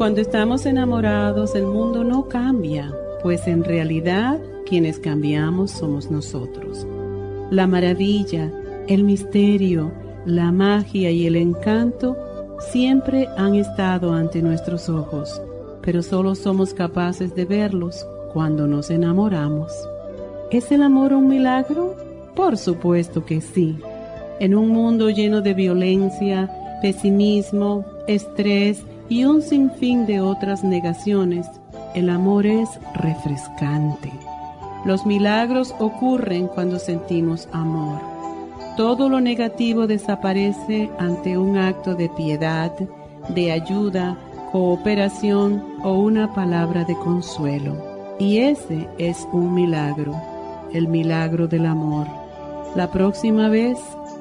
Cuando estamos enamorados, el mundo no cambia, pues en realidad quienes cambiamos somos nosotros. La maravilla, el misterio, la magia y el encanto siempre han estado ante nuestros ojos, pero solo somos capaces de verlos cuando nos enamoramos. ¿Es el amor un milagro? Por supuesto que sí. En un mundo lleno de violencia, pesimismo, estrés, y un sinfín de otras negaciones, el amor es refrescante. Los milagros ocurren cuando sentimos amor. Todo lo negativo desaparece ante un acto de piedad, de ayuda, cooperación o una palabra de consuelo. Y ese es un milagro, el milagro del amor. La próxima vez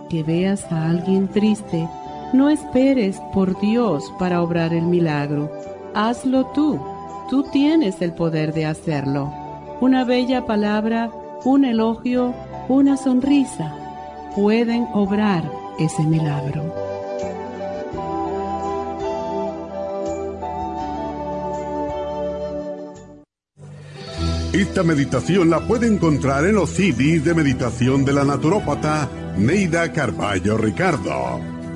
que veas a alguien triste, no esperes por Dios para obrar el milagro. Hazlo tú. Tú tienes el poder de hacerlo. Una bella palabra, un elogio, una sonrisa pueden obrar ese milagro. Esta meditación la puede encontrar en los CDs de meditación de la naturópata Neida Carballo Ricardo.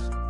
podcast.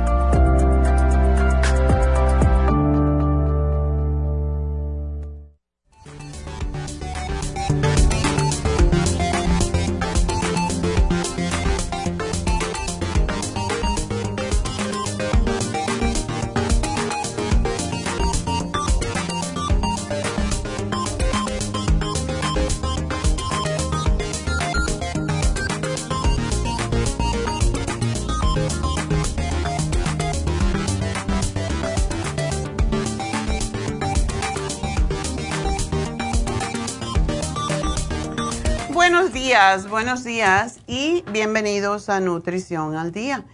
buenos días y bienvenidos a Nutrición al Día.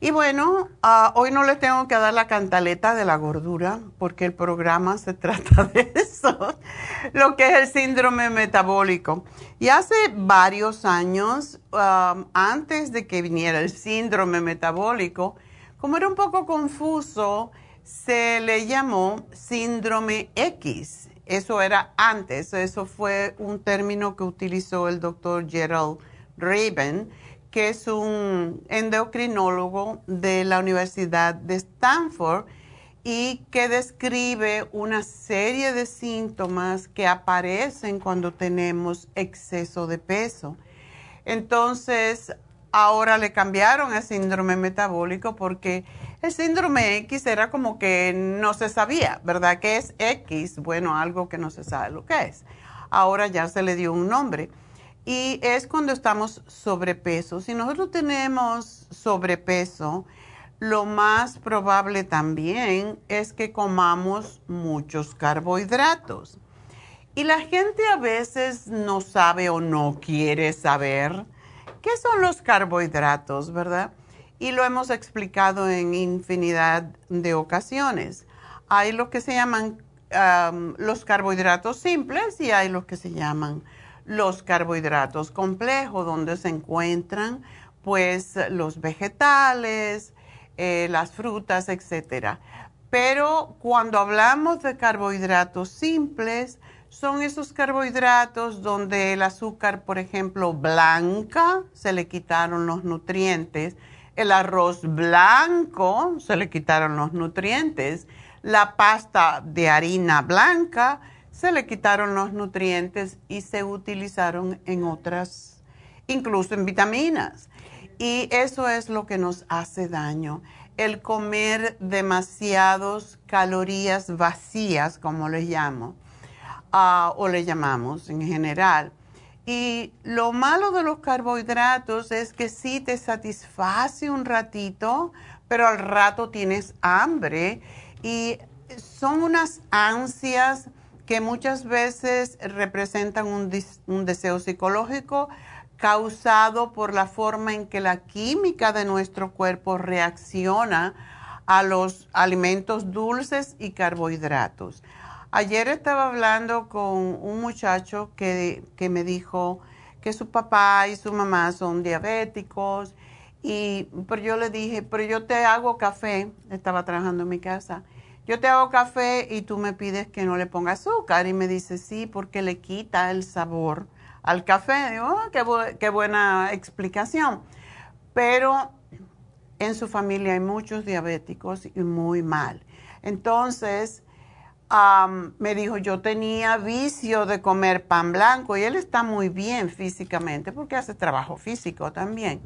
Y bueno, ah, hoy no les tengo que dar la cantaleta de la gordura porque el programa se trata de eso. lo que es el síndrome metabólico. Y hace varios años, um, antes de que viniera el síndrome metabólico, como era un poco confuso, se le llamó síndrome X. Eso era antes, eso fue un término que utilizó el doctor Gerald Raven, que es un endocrinólogo de la Universidad de Stanford y que describe una serie de síntomas que aparecen cuando tenemos exceso de peso. Entonces, ahora le cambiaron el síndrome metabólico porque el síndrome X era como que no se sabía, ¿verdad? ¿Qué es X? Bueno, algo que no se sabe lo que es. Ahora ya se le dio un nombre. Y es cuando estamos sobrepeso. Si nosotros tenemos sobrepeso, lo más probable también es que comamos muchos carbohidratos. Y la gente a veces no sabe o no quiere saber qué son los carbohidratos, ¿verdad? y lo hemos explicado en infinidad de ocasiones. Hay lo que se llaman los carbohidratos simples y hay los que se llaman los carbohidratos complejos, donde se encuentran pues los vegetales, eh, las frutas, etc. Pero cuando hablamos de carbohidratos simples, son esos carbohidratos donde el azúcar, por ejemplo, blanca, se le quitaron los nutrientes el arroz blanco, se le quitaron los nutrientes. La pasta de harina blanca, se le quitaron los nutrientes y se utilizaron en otras, incluso en vitaminas. Y eso es lo que nos hace daño. El comer demasiadas calorías vacías, como les llamo, o le llamamos en general y lo malo de los carbohidratos es que sí te satisface un ratito, pero al rato tienes hambre y son unas ansias que muchas veces representan un, un, deseo psicológico causado por la forma en que la química de nuestro cuerpo reacciona a los alimentos dulces y carbohidratos. Ayer estaba hablando con un muchacho que, me dijo que su papá y su mamá son diabéticos y pero yo le dije, pero yo te hago café, estaba trabajando en mi casa, yo te hago café y tú me pides que no le ponga azúcar y me dice sí porque le quita el sabor al café. Digo, oh, qué, qué buena explicación. Pero en su familia hay muchos diabéticos y muy mal. Entonces, me dijo, yo tenía vicio de comer pan blanco y él está muy bien físicamente porque hace trabajo físico también.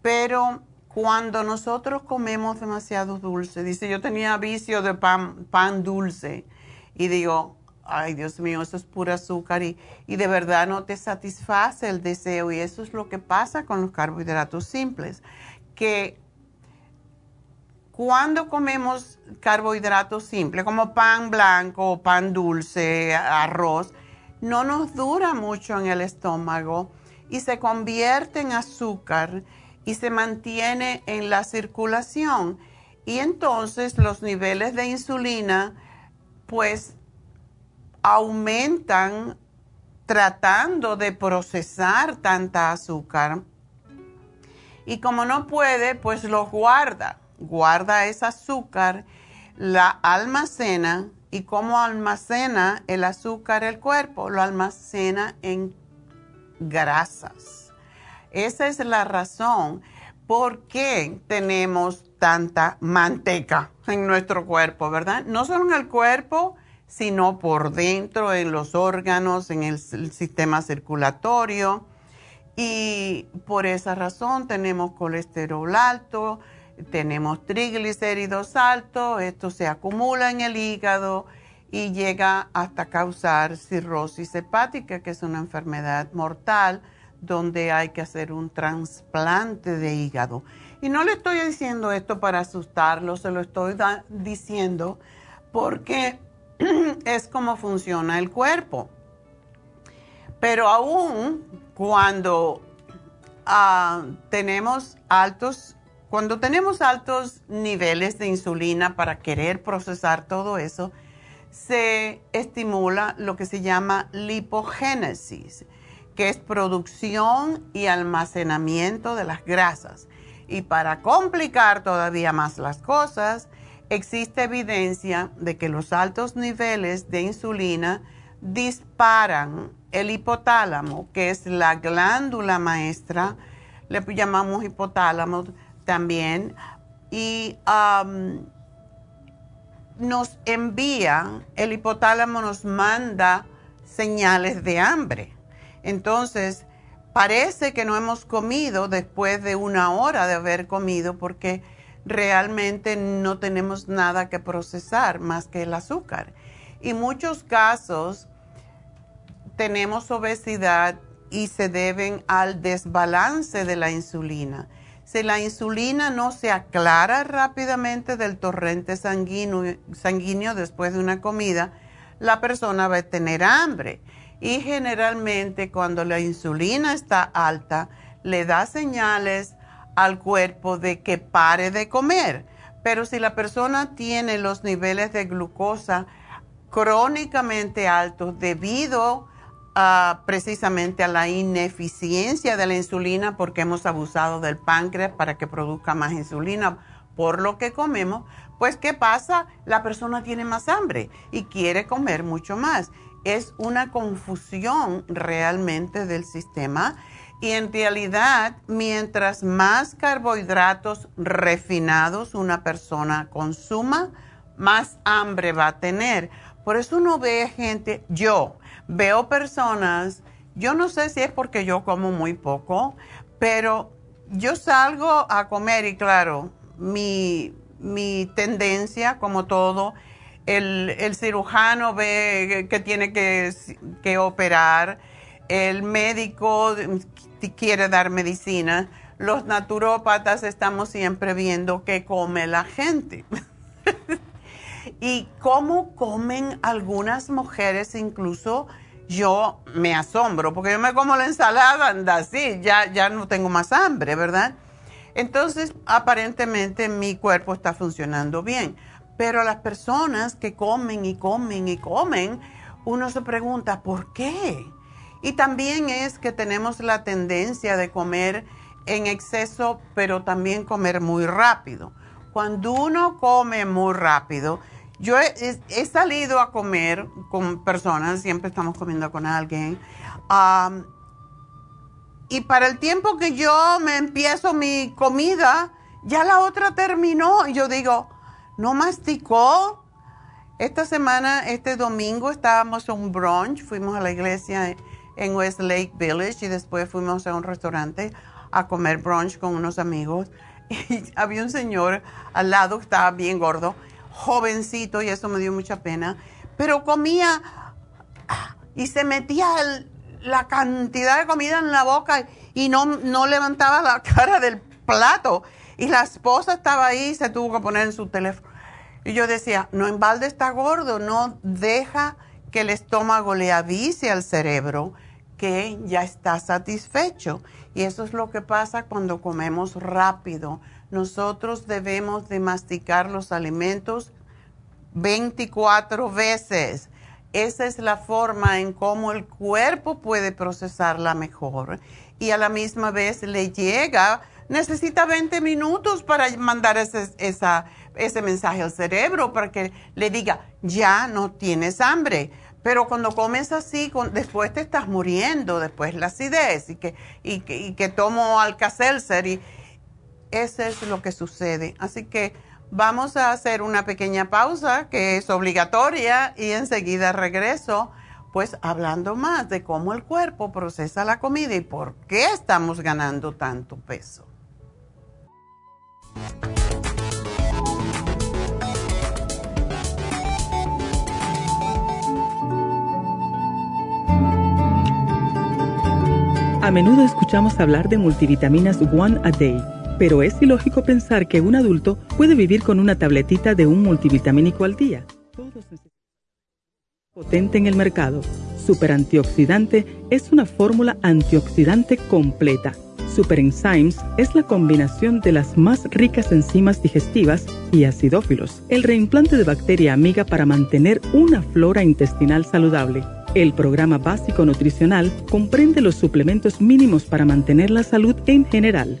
Pero cuando nosotros comemos demasiado dulce, dice, yo tenía vicio de pan, pan dulce y digo, ay Dios mío, eso es pura azúcar y, y de verdad no te satisface el deseo y eso es lo que pasa con los carbohidratos simples, que cuando comemos carbohidratos simples como pan blanco, pan dulce, arroz, no nos dura mucho en el estómago y se convierte en azúcar y se mantiene en la circulación. Y entonces los niveles de insulina pues aumentan tratando de procesar tanta azúcar. Y como no puede, pues los guarda guarda ese azúcar, la almacena y cómo almacena el azúcar el cuerpo, lo almacena en grasas. Esa es la razón por qué tenemos tanta manteca en nuestro cuerpo, ¿verdad? No solo en el cuerpo, sino por dentro, en los órganos, en el, el sistema circulatorio. Y por esa razón tenemos colesterol alto, tenemos triglicéridos altos, esto se acumula en el hígado y llega hasta causar cirrosis hepática, que es una enfermedad mortal donde hay que hacer un trasplante de hígado. Y no le estoy diciendo esto para asustarlo, se lo estoy diciendo porque es como funciona el cuerpo. Pero aún cuando ah, tenemos altos cuando tenemos altos niveles de insulina para querer procesar todo eso, se estimula lo que se llama lipogénesis, que es producción y almacenamiento de las grasas. Y para complicar todavía más las cosas, existe evidencia de que los altos niveles de insulina disparan el hipotálamo, que es la glándula maestra, le llamamos hipotálamo también, y nos envía, el hipotálamo nos manda señales de hambre. Entonces, parece que no hemos comido después de una hora de haber comido porque realmente no tenemos nada que procesar más que el azúcar. Y muchos casos tenemos obesidad y se deben al desbalance de la insulina. Si la insulina no se aclara rápidamente del torrente sanguíneo, después de una comida, la persona va a tener hambre. Y generalmente cuando la insulina está alta, le da señales al cuerpo de que pare de comer. Pero si la persona tiene los niveles de glucosa crónicamente altos debido precisamente a la ineficiencia de la insulina porque hemos abusado del páncreas para que produzca más insulina por lo que comemos, pues ¿qué pasa? La persona tiene más hambre y quiere comer mucho más. Es una confusión realmente del sistema y en realidad, mientras más carbohidratos refinados una persona consuma, más hambre va a tener. Por eso uno ve gente, yo veo personas, yo no sé si es porque yo como muy poco, pero yo salgo a comer y claro, mi, tendencia, como todo, el, el, cirujano ve que tiene que, que operar, el médico quiere dar medicina, los naturópatas estamos siempre viendo qué come la gente. y cómo comen algunas mujeres, incluso yo me asombro, porque yo me como la ensalada, anda así, ya, ya no tengo más hambre, ¿verdad? Entonces, aparentemente mi cuerpo está funcionando bien. Pero las personas que comen y comen y comen, uno se pregunta, ¿por qué? Y también es que tenemos la tendencia de comer en exceso, pero también comer muy rápido. Cuando uno come muy rápido, yo he, salido a comer con personas, siempre estamos comiendo con alguien, y para el tiempo que yo me empiezo mi comida, ya la otra terminó. Y yo digo, ¿no masticó? Esta semana, este domingo, estábamos en un brunch, fuimos a la iglesia en West Lake Village y después fuimos a un restaurante a comer brunch con unos amigos. Y había un señor al lado que estaba bien gordo, jovencito, y eso me dio mucha pena, pero comía y se metía la cantidad de comida en la boca y no, no levantaba la cara del plato. Y la esposa estaba ahí y se tuvo que poner en su teléfono. Y yo decía, no en balde está gordo, no deja que el estómago le avise al cerebro que ya está satisfecho. Y eso es lo que pasa cuando comemos rápido. Nosotros debemos de masticar los alimentos 24 veces. Esa es la forma en cómo el cuerpo puede procesarla mejor. Y a la misma vez le llega, necesita 20 minutos para mandar ese, mensaje al cerebro para que le diga, ya no tienes hambre pero cuando comes así, después te estás muriendo, después la acidez y que, y que, tomo Alka-Seltzer y eso es lo que sucede. Así que vamos a hacer una pequeña pausa que es obligatoria y enseguida regreso pues hablando más de cómo el cuerpo procesa la comida y por qué estamos ganando tanto peso. A menudo escuchamos hablar de multivitaminas One a Day, pero es ilógico pensar que un adulto puede vivir con una tabletita de un multivitamínico al día. Potente en el mercado. Super antioxidante es una fórmula antioxidante completa Super Enzymes es la combinación de las más ricas enzimas digestivas y acidófilos, el reimplante de bacteria amiga para mantener una flora intestinal saludable. El programa básico nutricional comprende los suplementos mínimos para mantener la salud en general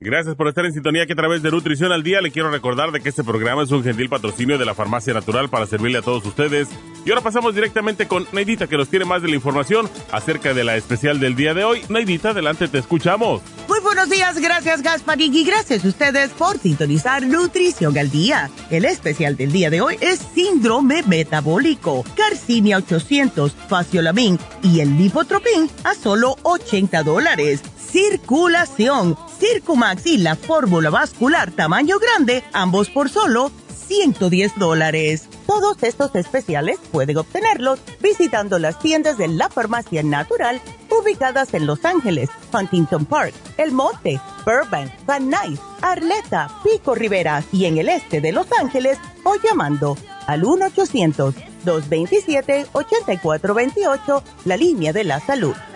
Gracias por estar en sintonía que a través de Nutrición al Día le quiero recordar de que este programa es un gentil patrocinio de la Farmacia Natural para servirle a todos ustedes. Y ahora pasamos directamente con Neidita que nos tiene más de la información acerca de la especial del día de hoy. Neidita, adelante, te escuchamos. Muy buenos días, gracias Gasparín y gracias a ustedes por sintonizar Nutrición al Día. El especial del día de hoy es síndrome metabólico, Carcinia 800, Faciolamin y el Lipotropin a solo 80 dólares. Circulación Circumax y la fórmula vascular tamaño grande, ambos por solo 110 dólares. Todos estos especiales pueden obtenerlos visitando las tiendas de la farmacia natural ubicadas en Los Ángeles, Huntington Park, El Monte, Burbank, Van Nuys, Arleta, Pico Rivera y en el este de Los Ángeles o llamando al 1-800-227-8428, la línea de la salud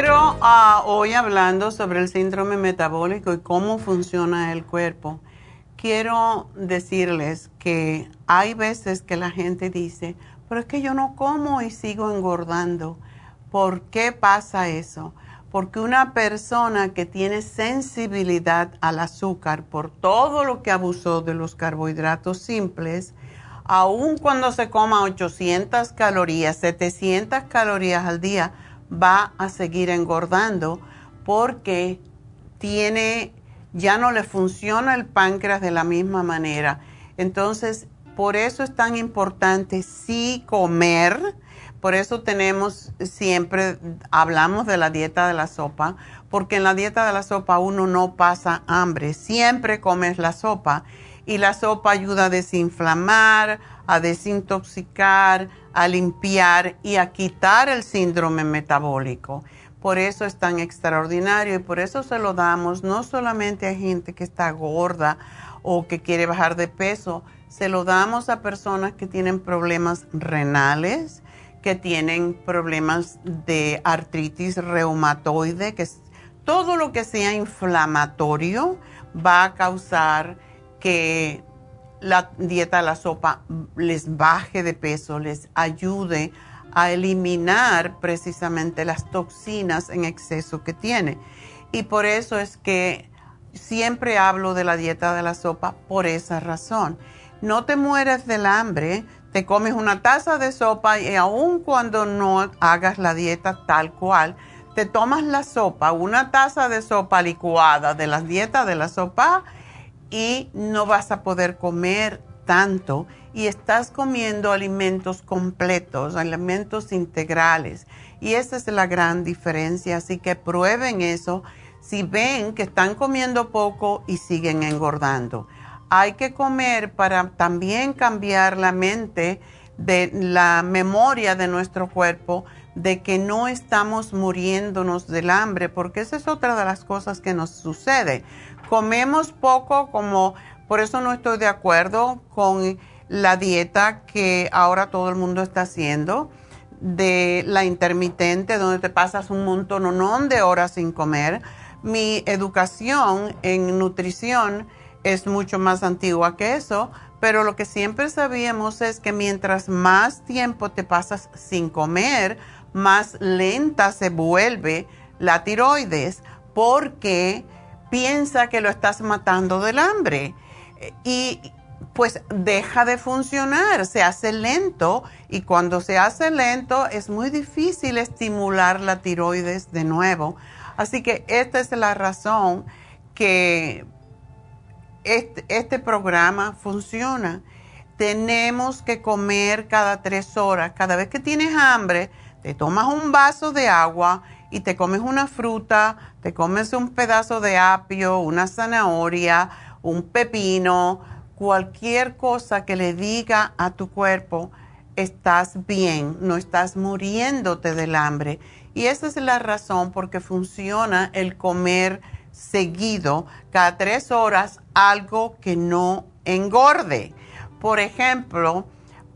Quiero ah, hoy hablando sobre el síndrome metabólico y cómo funciona el cuerpo. Quiero decirles que hay veces que la gente dice, pero es que yo no como y sigo engordando. ¿Por qué pasa eso? Porque una persona que tiene sensibilidad al azúcar por todo lo que abusó de los carbohidratos simples, aun cuando se coma 800 calorías, 700 calorías al día, va a seguir engordando porque tiene, ya no le funciona el páncreas de la misma manera. Entonces, por eso es tan importante sí comer. Por eso tenemos siempre, hablamos de la dieta de la sopa, porque en la dieta de la sopa uno no pasa hambre, siempre comes la sopa y la sopa ayuda a desinflamar, a desintoxicar, a limpiar y a quitar el síndrome metabólico. Por eso es tan extraordinario y por eso se lo damos no solamente a gente que está gorda o que quiere bajar de peso, se lo damos a personas que tienen problemas renales, que tienen problemas de artritis reumatoide, que todo lo que sea inflamatorio va a causar que la dieta la sopa les baje de peso, les ayude a eliminar precisamente las toxinas en exceso que tiene. Y por eso es que siempre hablo de la dieta de la sopa por esa razón. No te mueres del hambre, te comes una taza de sopa y aun cuando no hagas la dieta tal cual, te tomas la sopa, una taza de sopa licuada de la dieta de la sopa y no vas a poder comer tanto y estás comiendo alimentos completos, alimentos integrales. Y esa es la gran diferencia. Así que prueben eso si ven que están comiendo poco y siguen engordando. Hay que comer para también cambiar la mente de la memoria de nuestro cuerpo de que no estamos muriéndonos del hambre, porque esa es otra de las cosas que nos sucede comemos poco, como por eso no estoy de acuerdo con la dieta que ahora todo el mundo está haciendo de la intermitente, donde te pasas un montón de horas sin comer. Mi educación en nutrición es mucho más antigua que eso, pero lo que siempre sabíamos es que mientras más tiempo te pasas sin comer, más lenta se vuelve la tiroides, porque piensa que lo estás matando del hambre. Y pues deja de funcionar, se hace lento y cuando se hace lento es muy difícil estimular la tiroides de nuevo. Así que esta es la razón que este, este programa funciona. Tenemos que comer cada tres horas. Cada vez que tienes hambre, te tomas un vaso de agua y te comes una fruta, te comes un pedazo de apio, una zanahoria, un pepino, cualquier cosa que le diga a tu cuerpo, estás bien, no estás muriéndote del hambre. Y esa es la razón por qué funciona el comer seguido, cada tres horas, algo que no engorde. Por ejemplo,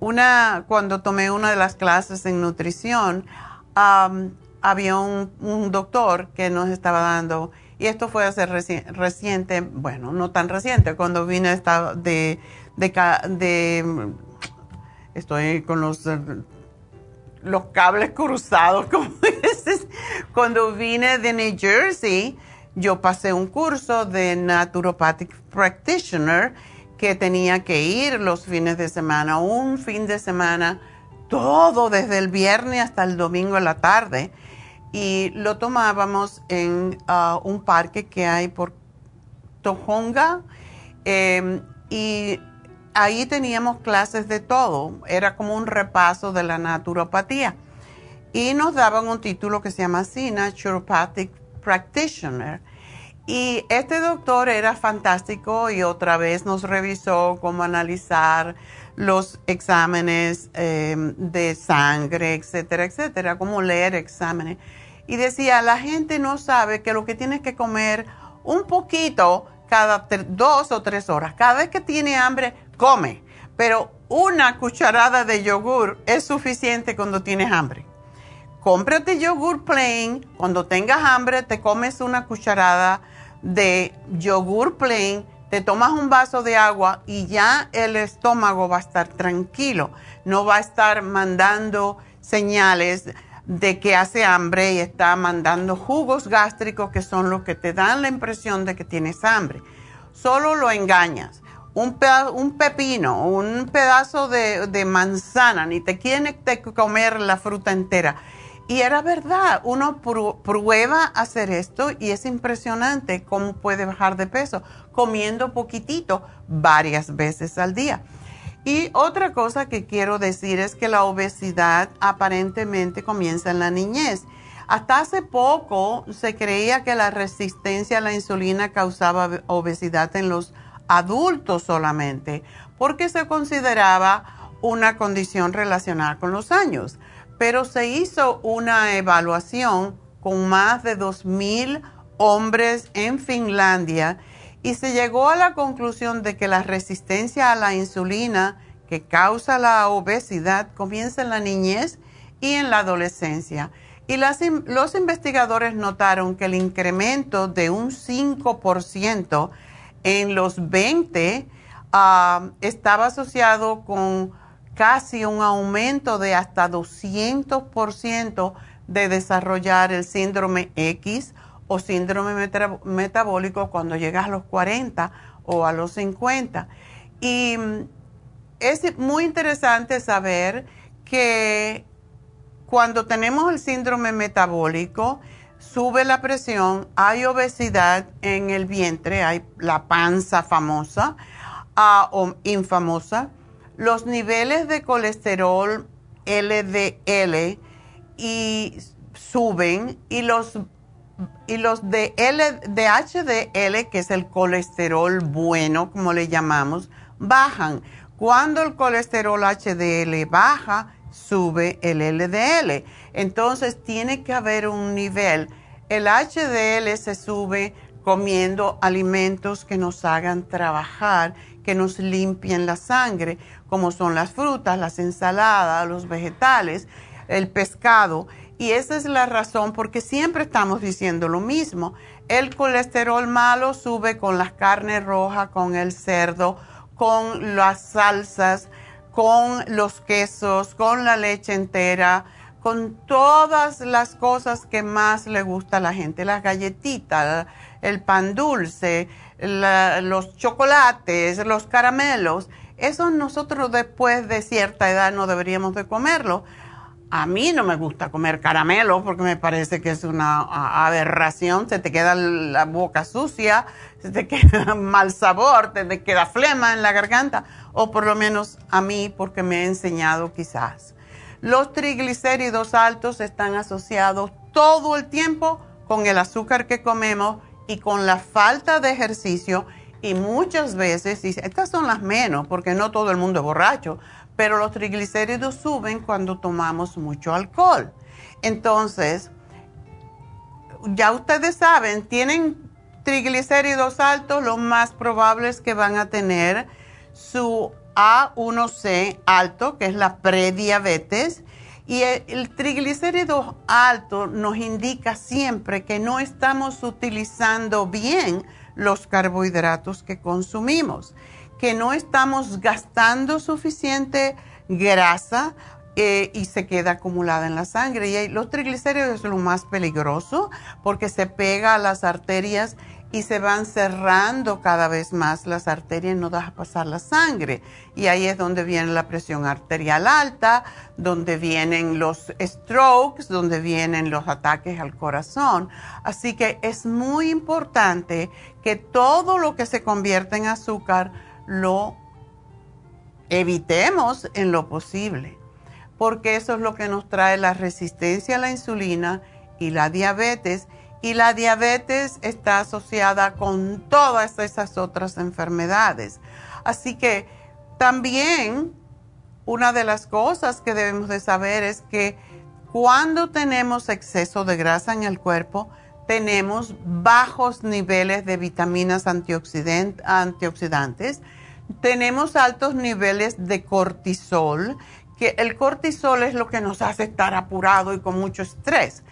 una, cuando tomé una de las clases en nutrición, había un, doctor que nos estaba dando, y esto fue hace reciente, bueno, no tan reciente, cuando vine de, de, estoy con los, los cables cruzados, como dices, cuando vine de New Jersey, yo pasé un curso de Naturopathic Practitioner que tenía que ir los fines de semana, un fin de semana, todo desde el viernes hasta el domingo en la tarde y lo tomábamos en uh, un parque que hay por Tojonga em, y ahí teníamos clases de todo, era como un repaso de la naturopatía. Y nos daban un título que se llama así, Naturopathic Practitioner. Y este doctor era fantástico y otra vez nos revisó cómo analizar los exámenes em, de sangre, etcétera, etcétera, cómo leer exámenes y decía, la gente no sabe que lo que tienes que comer un poquito cada dos o tres horas. Cada vez que tiene hambre, come. Pero una cucharada de yogur es suficiente cuando tienes hambre. Cómprate yogur plain. Cuando tengas hambre, te comes una cucharada de yogur plain, te tomas un vaso de agua y ya el estómago va a estar tranquilo. No va a estar mandando señales de que hace hambre y está mandando jugos gástricos que son los que te dan la impresión de que tienes hambre. Solo lo engañas. Un, un pepino, un pedazo de, manzana, ni te quiere comer la fruta entera. Y era verdad, uno prueba hacer esto y es impresionante cómo puede bajar de peso comiendo poquitito varias veces al día. Y otra cosa que quiero decir es que la obesidad aparentemente comienza en la niñez. Hasta hace poco se creía que la resistencia a la insulina causaba obesidad en los adultos solamente, porque se consideraba una condición relacionada con los años. Pero se hizo una evaluación con más de 2.000 hombres en Finlandia y se llegó a la conclusión de que la resistencia a la insulina que causa la obesidad comienza en la niñez y en la adolescencia. Y los investigadores notaron que el incremento de un 5% en los 20 ah, estaba asociado con casi un aumento de hasta 200% de desarrollar el síndrome X o síndrome metabólico cuando llegas a los 40 o a los 50. Y mm, es muy interesante saber que cuando tenemos el síndrome metabólico, sube la presión, hay obesidad en el vientre, hay la panza famosa ah, o infamosa, los niveles de colesterol LDL y suben y los y los de, L, de HDL, que es el colesterol bueno, como le llamamos, bajan. Cuando el colesterol HDL baja, sube el LDL. Entonces tiene que haber un nivel. El HDL se sube comiendo alimentos que nos hagan trabajar, que nos limpien la sangre, como son las frutas, las ensaladas, los vegetales, el pescado. Y esa es la razón porque siempre estamos diciendo lo mismo. El colesterol malo sube con las carnes rojas, con el cerdo, con las salsas, con los quesos, con la leche entera, con todas las cosas que más le gusta a la gente, las galletitas, el pan dulce, los chocolates, los caramelos, eso nosotros después de cierta edad no deberíamos de comerlo. A mí no me gusta comer caramelo porque me parece que es una aberración, se te queda la boca sucia, se te queda mal sabor, te, te queda flema en la garganta, o por lo menos a mí porque me he enseñado quizás. Los triglicéridos altos están asociados todo el tiempo con el azúcar que comemos y con la falta de ejercicio y muchas veces, estas son las menos porque no todo el mundo es borracho, pero los triglicéridos suben cuando tomamos mucho alcohol. Entonces, ya ustedes saben, tienen triglicéridos altos, lo más probable es que van a tener su A1C alto, que es la prediabetes, y el, triglicérido alto nos indica siempre que no estamos utilizando bien los carbohidratos que consumimos, que no estamos gastando suficiente grasa eh, y se queda acumulada en la sangre. Y los triglicéridos es lo más peligroso porque se pega a las arterias y se van cerrando cada vez más las arterias y no deja pasar la sangre. Y ahí es donde viene la presión arterial alta, donde vienen los strokes, donde vienen los ataques al corazón. Así que es muy importante que todo lo que se convierte en azúcar lo evitemos en lo posible, porque eso es lo que nos trae la resistencia a la insulina y la diabetes y la diabetes está asociada con todas esas otras enfermedades. Así que también una de las cosas que debemos de saber es que cuando tenemos exceso de grasa en el cuerpo, tenemos bajos niveles de vitaminas antioxidantes, tenemos altos niveles de cortisol, que el cortisol es lo que nos hace estar apurado y con mucho estrés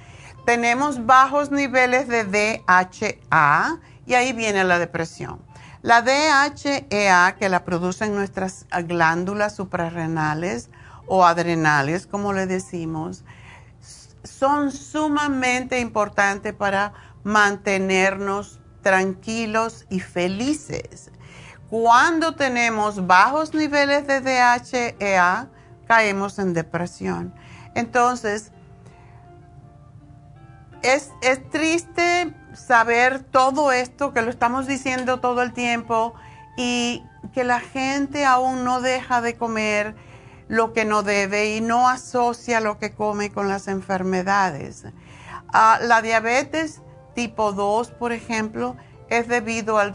tenemos bajos niveles de DHA y ahí viene la depresión. La DHEA que la producen nuestras glándulas suprarrenales o adrenales, como le decimos, son sumamente importantes para mantenernos tranquilos y felices. Cuando tenemos bajos niveles de DHEA, caemos en depresión. Entonces, es, triste saber todo esto, que lo estamos diciendo todo el tiempo y que la gente aún no deja de comer lo que no debe y no asocia lo que come con las enfermedades. Ah, la diabetes tipo 2, por ejemplo, es debido al,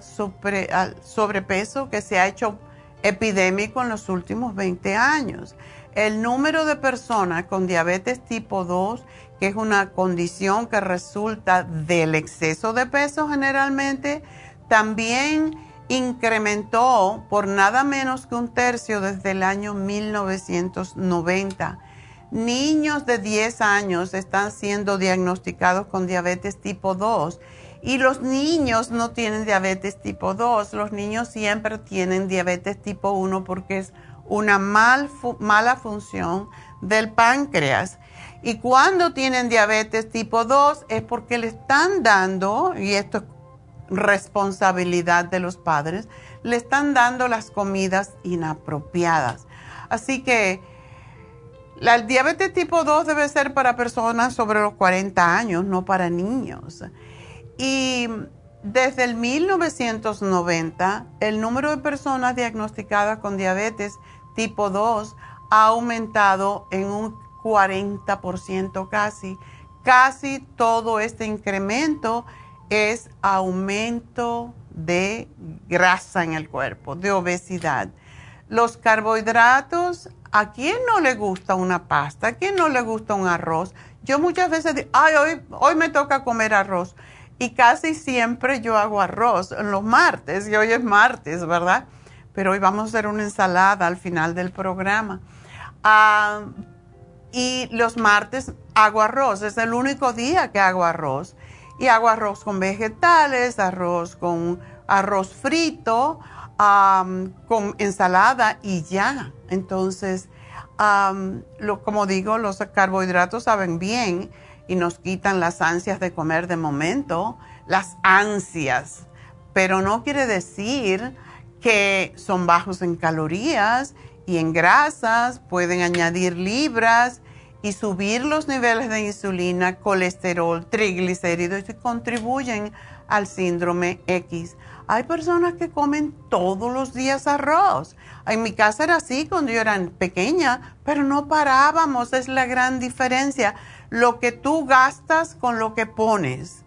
al, sobrepeso que se ha hecho epidémico en los últimos 20 años. El número de personas con diabetes tipo 2 que es una condición que resulta del exceso de peso generalmente, también incrementó por nada menos que un tercio desde el año 1990. Niños de 10 años están siendo diagnosticados con diabetes tipo 2 y los niños no tienen diabetes tipo 2, los niños siempre tienen diabetes tipo 1 porque es una mal, mala función del páncreas. Y cuando tienen diabetes tipo 2 es porque le están dando, y esto es responsabilidad de los padres, le están dando las comidas inapropiadas. Así que la, el diabetes tipo 2 debe ser para personas sobre los 40 años, no para niños. Y desde el 1990, el número de personas diagnosticadas con diabetes tipo 2 ha aumentado en un 40% casi. Casi todo este incremento es aumento de grasa en el cuerpo, de obesidad. Los carbohidratos, ¿a quién no le gusta una pasta? ¿A quién no le gusta un arroz? Yo muchas veces digo, ay, hoy, hoy me toca comer arroz. Y casi siempre yo hago arroz los martes, y hoy es martes, ¿verdad? Pero hoy vamos a hacer una ensalada al final del programa. Ah, y los martes hago arroz, es el único día que hago arroz. Y hago arroz con vegetales, arroz con arroz frito, con ensalada y ya. Entonces, lo, como digo, los carbohidratos saben bien y nos quitan las ansias de comer de momento, las ansias. pero no quiere decir que son bajos en calorías y en grasas, pueden añadir libras y subir los niveles de insulina, colesterol, triglicéridos y contribuyen al síndrome X. Hay personas que comen todos los días arroz. En mi casa era así cuando yo era pequeña, pero no parábamos, es la gran diferencia. Lo que tú gastas con lo que pones,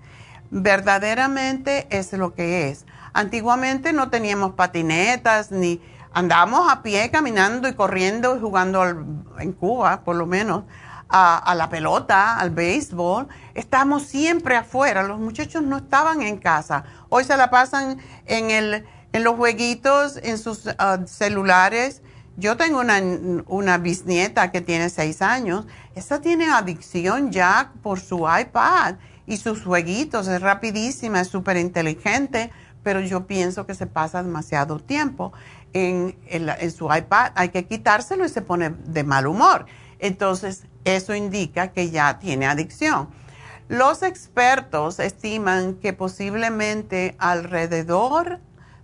verdaderamente es lo que es. Antiguamente no teníamos patinetas ni andábamos a pie caminando y corriendo y jugando en Cuba, por lo menos, a, la pelota, al béisbol. Estamos siempre afuera, los muchachos no estaban en casa. Hoy se la pasan en, el, en los jueguitos, en sus ah, celulares. Yo tengo una, una, bisnieta que tiene seis años. Esta tiene adicción ya por su iPad y sus jueguitos. Es rapidísima, es súper inteligente, pero yo pienso que se pasa demasiado tiempo en, en su iPad. Hay que quitárselo y se pone de mal humor. Entonces, eso indica que ya tiene adicción. Los expertos estiman que posiblemente alrededor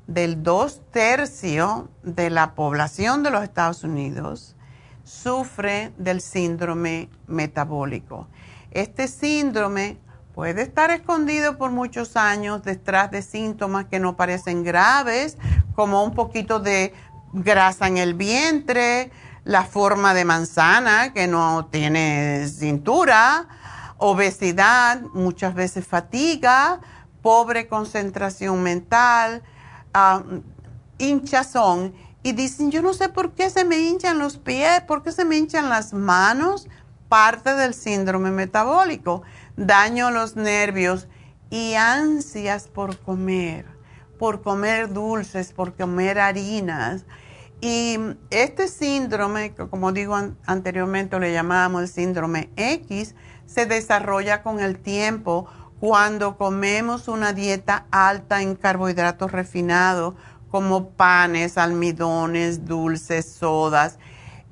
del dos tercios de la población de los Estados Unidos sufre del síndrome metabólico. Este síndrome puede estar escondido por muchos años detrás de síntomas que no parecen graves, como un poquito de grasa en el vientre, la forma de manzana que no tiene cintura, obesidad, muchas veces fatiga, pobre concentración mental, hinchazón. Y dicen, yo no sé por qué se me hinchan los pies, por qué se me hinchan las manos, parte del síndrome metabólico, daño a los nervios y ansias por comer, por comer dulces, por comer harinas y este síndrome, que como digo anteriormente le llamábamos el síndrome X, se desarrolla con el tiempo cuando comemos una dieta alta en carbohidratos refinados como panes, almidones, dulces, sodas.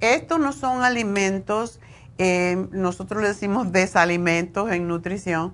Estos no son alimentos, eh, nosotros le decimos desalimentos en nutrición,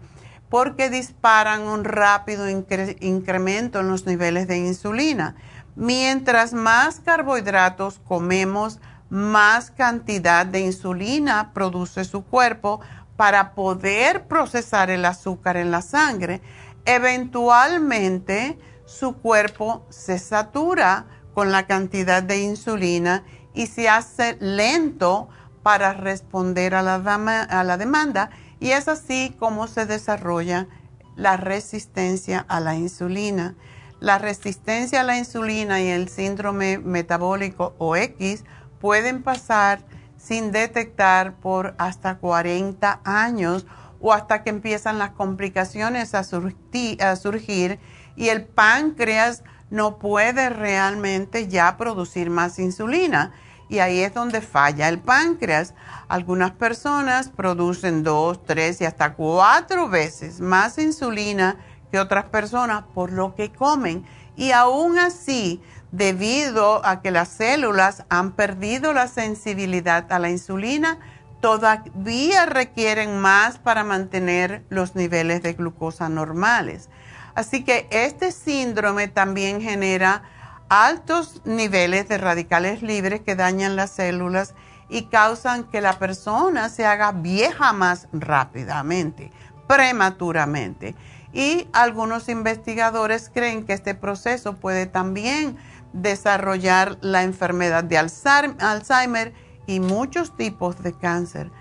porque disparan un rápido incremento en los niveles de insulina. Mientras más carbohidratos comemos, más cantidad de insulina produce su cuerpo para poder procesar el azúcar en la sangre. Eventualmente su cuerpo se satura con la cantidad de insulina y se hace lento para responder a la, demanda y es así como se desarrolla la resistencia a la insulina. La resistencia a la insulina y el síndrome metabólico o X pueden pasar sin detectar por hasta 40 años o hasta que empiezan las complicaciones a, surgir, y el páncreas no puede realmente ya producir más insulina. Y ahí es donde falla el páncreas. Algunas personas producen dos, tres y hasta cuatro veces más insulina que otras personas por lo que comen. Y aún así, debido a que las células han perdido la sensibilidad a la insulina, todavía requieren más para mantener los niveles de glucosa normales. Así que este síndrome también genera altos niveles de radicales libres que dañan las células y causan que la persona se haga vieja más rápidamente, prematuramente. Y algunos investigadores creen que este proceso puede también desarrollar la enfermedad de Alzheimer y muchos tipos de cáncer.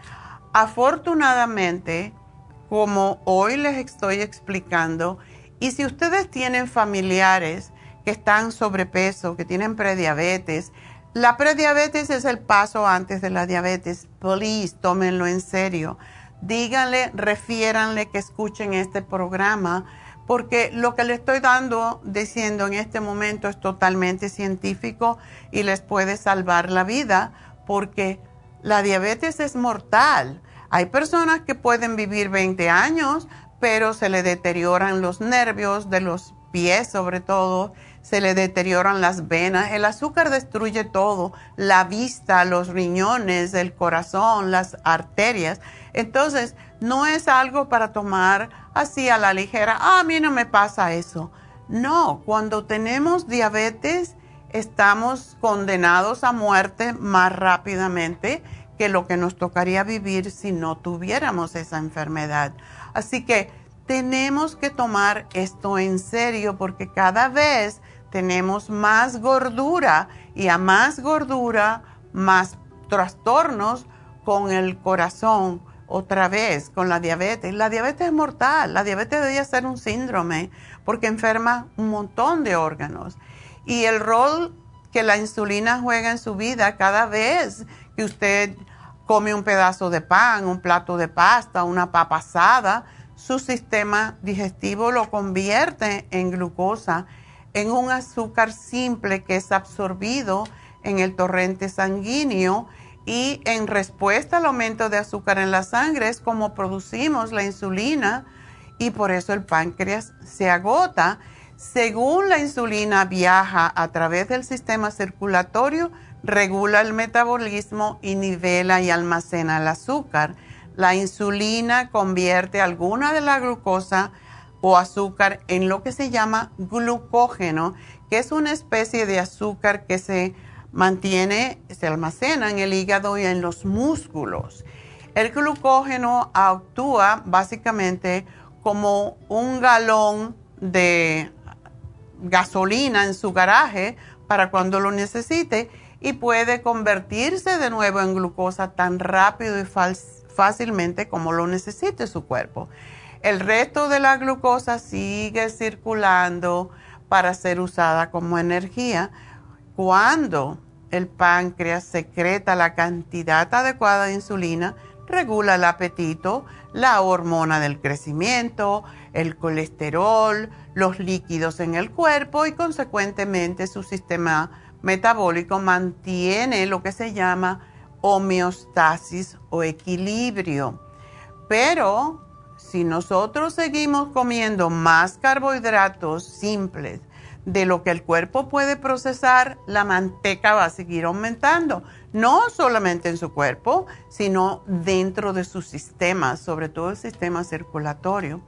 Afortunadamente, como hoy les estoy explicando, y si ustedes tienen familiares que están sobrepeso, que tienen prediabetes, la prediabetes es el paso antes de la diabetes. Please, tómenlo en serio díganle, refiéranle que escuchen este programa, porque lo que le estoy dando, diciendo en este momento es totalmente científico y les puede salvar la vida, porque la diabetes es mortal. Hay personas que pueden vivir 20 años, pero se le deterioran los nervios de los pies sobre todo, se le deterioran las venas. El azúcar destruye todo, la vista, los riñones, el corazón, las arterias. Entonces, no es algo para tomar así a la ligera. Ah, a mí no me pasa eso. No, cuando tenemos diabetes estamos condenados a muerte más rápidamente que lo que nos tocaría vivir si no tuviéramos esa enfermedad. Así que tenemos que tomar esto en serio porque cada vez tenemos más gordura y a más gordura, más trastornos con el corazón, otra vez con la diabetes. La diabetes es mortal, la diabetes debería ser un síndrome porque enferma un montón de órganos. Y el rol que la insulina juega en su vida cada vez que usted come un pedazo de pan, un plato de pasta, una papa asada, su sistema digestivo lo convierte en glucosa, en un azúcar simple que es absorbido en el torrente sanguíneo y en respuesta al aumento de azúcar en la sangre es como producimos la insulina y por eso el páncreas se agota. Según la insulina viaja a través del sistema circulatorio, regula el metabolismo y nivela y almacena el azúcar. La insulina convierte alguna de la glucosa o azúcar en lo que se llama glucógeno, que es una especie de azúcar que se mantiene, se almacena en el hígado y en los músculos. El glucógeno actúa básicamente como un galón de gasolina en su garaje para cuando lo necesite y puede convertirse de nuevo en glucosa tan rápido y fácilmente como lo necesite su cuerpo. El resto de la glucosa sigue circulando para ser usada como energía cuando el páncreas secreta la cantidad adecuada de insulina, regula el apetito, la hormona del crecimiento, el colesterol, los líquidos en el cuerpo y consecuentemente su sistema metabólico mantiene lo que se llama homeostasis o equilibrio. Pero si nosotros seguimos comiendo más carbohidratos simples, de lo que el cuerpo puede procesar, la manteca va a seguir aumentando, no solamente en su cuerpo, sino dentro de su sistema, sobre todo el sistema circulatorio.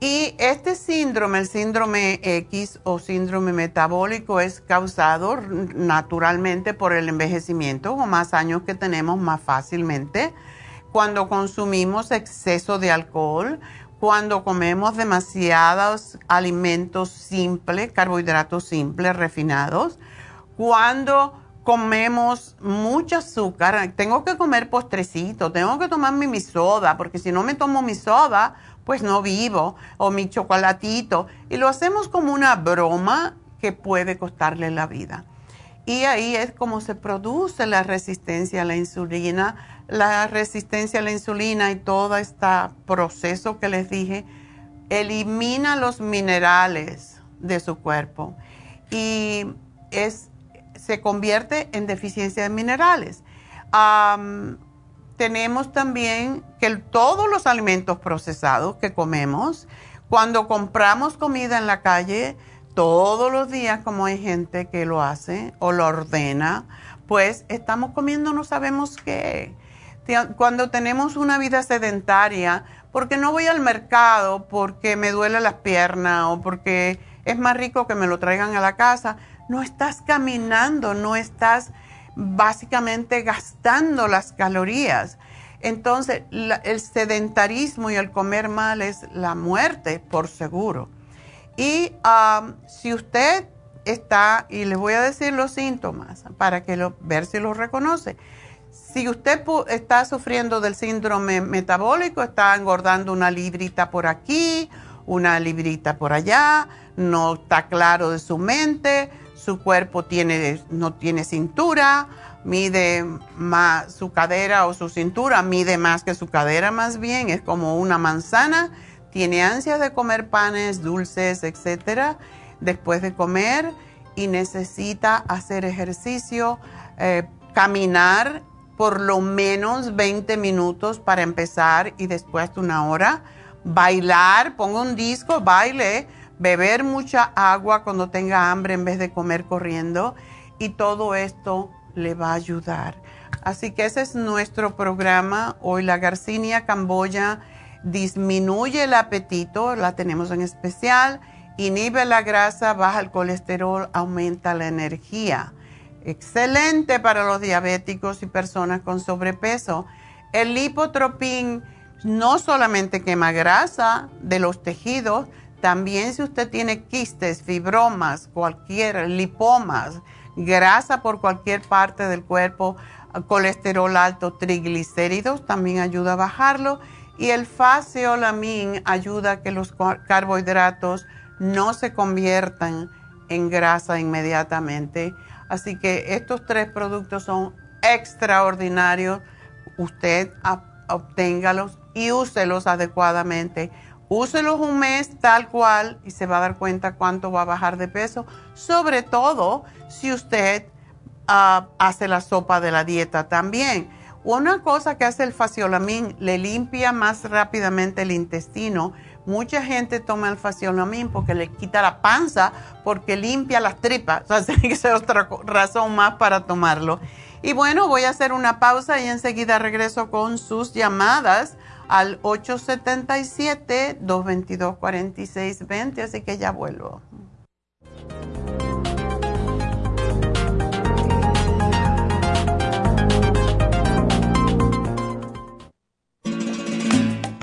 Y este síndrome, el síndrome X o síndrome metabólico, es causado naturalmente por el envejecimiento, o más años que tenemos más fácilmente, cuando consumimos exceso de alcohol, cuando comemos demasiados alimentos simples, carbohidratos simples, refinados, cuando comemos mucho azúcar, tengo que comer postrecito, tengo que tomarme mi soda, porque si no me tomo mi soda, pues no vivo, o mi chocolatito, y lo hacemos como una broma que puede costarle la vida. Y ahí es como se produce la resistencia a la insulina, la resistencia a la insulina y todo este proceso que les dije, elimina los minerales de su cuerpo y es, se convierte en deficiencia de minerales. tenemos también que todos los alimentos procesados que comemos, cuando compramos comida en la calle, todos los días, como hay gente que lo hace o lo ordena, pues estamos comiendo no sabemos qué cuando tenemos una vida sedentaria, porque no voy al mercado, porque me duele las piernas o porque es más rico que me lo traigan a la casa, no estás caminando, no estás básicamente gastando las calorías. Entonces, el sedentarismo y el comer mal es la muerte, por seguro. Y si usted está, y les voy a decir los síntomas para que lo, ver si los reconoce si usted está sufriendo del síndrome metabólico, está engordando una librita por aquí, una librita por allá, no está claro de su mente, su cuerpo tiene, no tiene cintura, mide más su cadera o su cintura, mide más que su cadera más bien, es como una manzana, tiene ansias de comer panes, dulces, etcétera, después de comer y necesita hacer ejercicio, eh, caminar por lo menos 20 minutos para empezar y después de una hora. Bailar, ponga un disco, baile, beber mucha agua cuando tenga hambre en vez de comer corriendo y todo esto le va a ayudar. Así que ese es nuestro programa. Hoy la Garcinia Camboya disminuye el apetito, la tenemos en especial inhibe la grasa, baja el colesterol, aumenta la energía. Excelente para los diabéticos y personas con sobrepeso. El lipotropín no solamente quema grasa de los tejidos, también si usted tiene quistes, fibromas, cualquier lipomas, grasa por cualquier parte del cuerpo, colesterol alto, triglicéridos, también ayuda a bajarlo. Y el faseolamin ayuda a que los carbohidratos no se conviertan en grasa inmediatamente. Así que estos tres productos son extraordinarios. Usted obténgalos y úselos adecuadamente. Úselos un mes tal cual y se va a dar cuenta cuánto va a bajar de peso, sobre todo si usted ah, hace la sopa de la dieta también. Una cosa que hace el faciolamin, le limpia más rápidamente el intestino. Mucha gente toma el porque le quita la panza, porque limpia las tripas. O sea, tiene que ser otra razón más para tomarlo. Y bueno, voy a hacer una pausa y enseguida regreso con sus llamadas al 877-222-4620, así que ya vuelvo.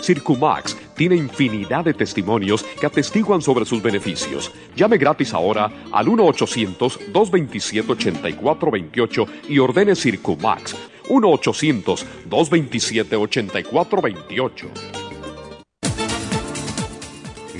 Circumax tiene infinidad de testimonios que atestiguan sobre sus beneficios. Llame gratis ahora al 1-800-227-8428 y ordene Circumax. 1-800-227-8428.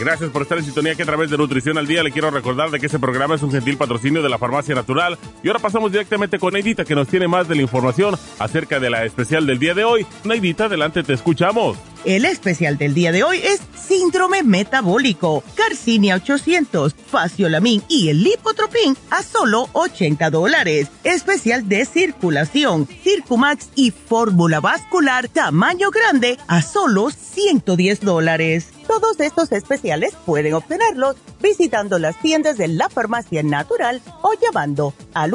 Gracias por estar en sintonía que a través de Nutrición al Día le quiero recordar de que este programa es un gentil patrocinio de la Farmacia Natural. Y ahora pasamos directamente con Neidita que nos tiene más de la información acerca de la especial del día de hoy. Neidita, adelante, te escuchamos. El especial del día de hoy es síndrome metabólico, Carcinia 800, Faciolamin y el Lipotropin a solo 80 dólares. Especial de circulación, Circumax y fórmula vascular tamaño grande a solo 110 dólares. Todos estos especiales pueden obtenerlos visitando las tiendas de la farmacia natural o llamando al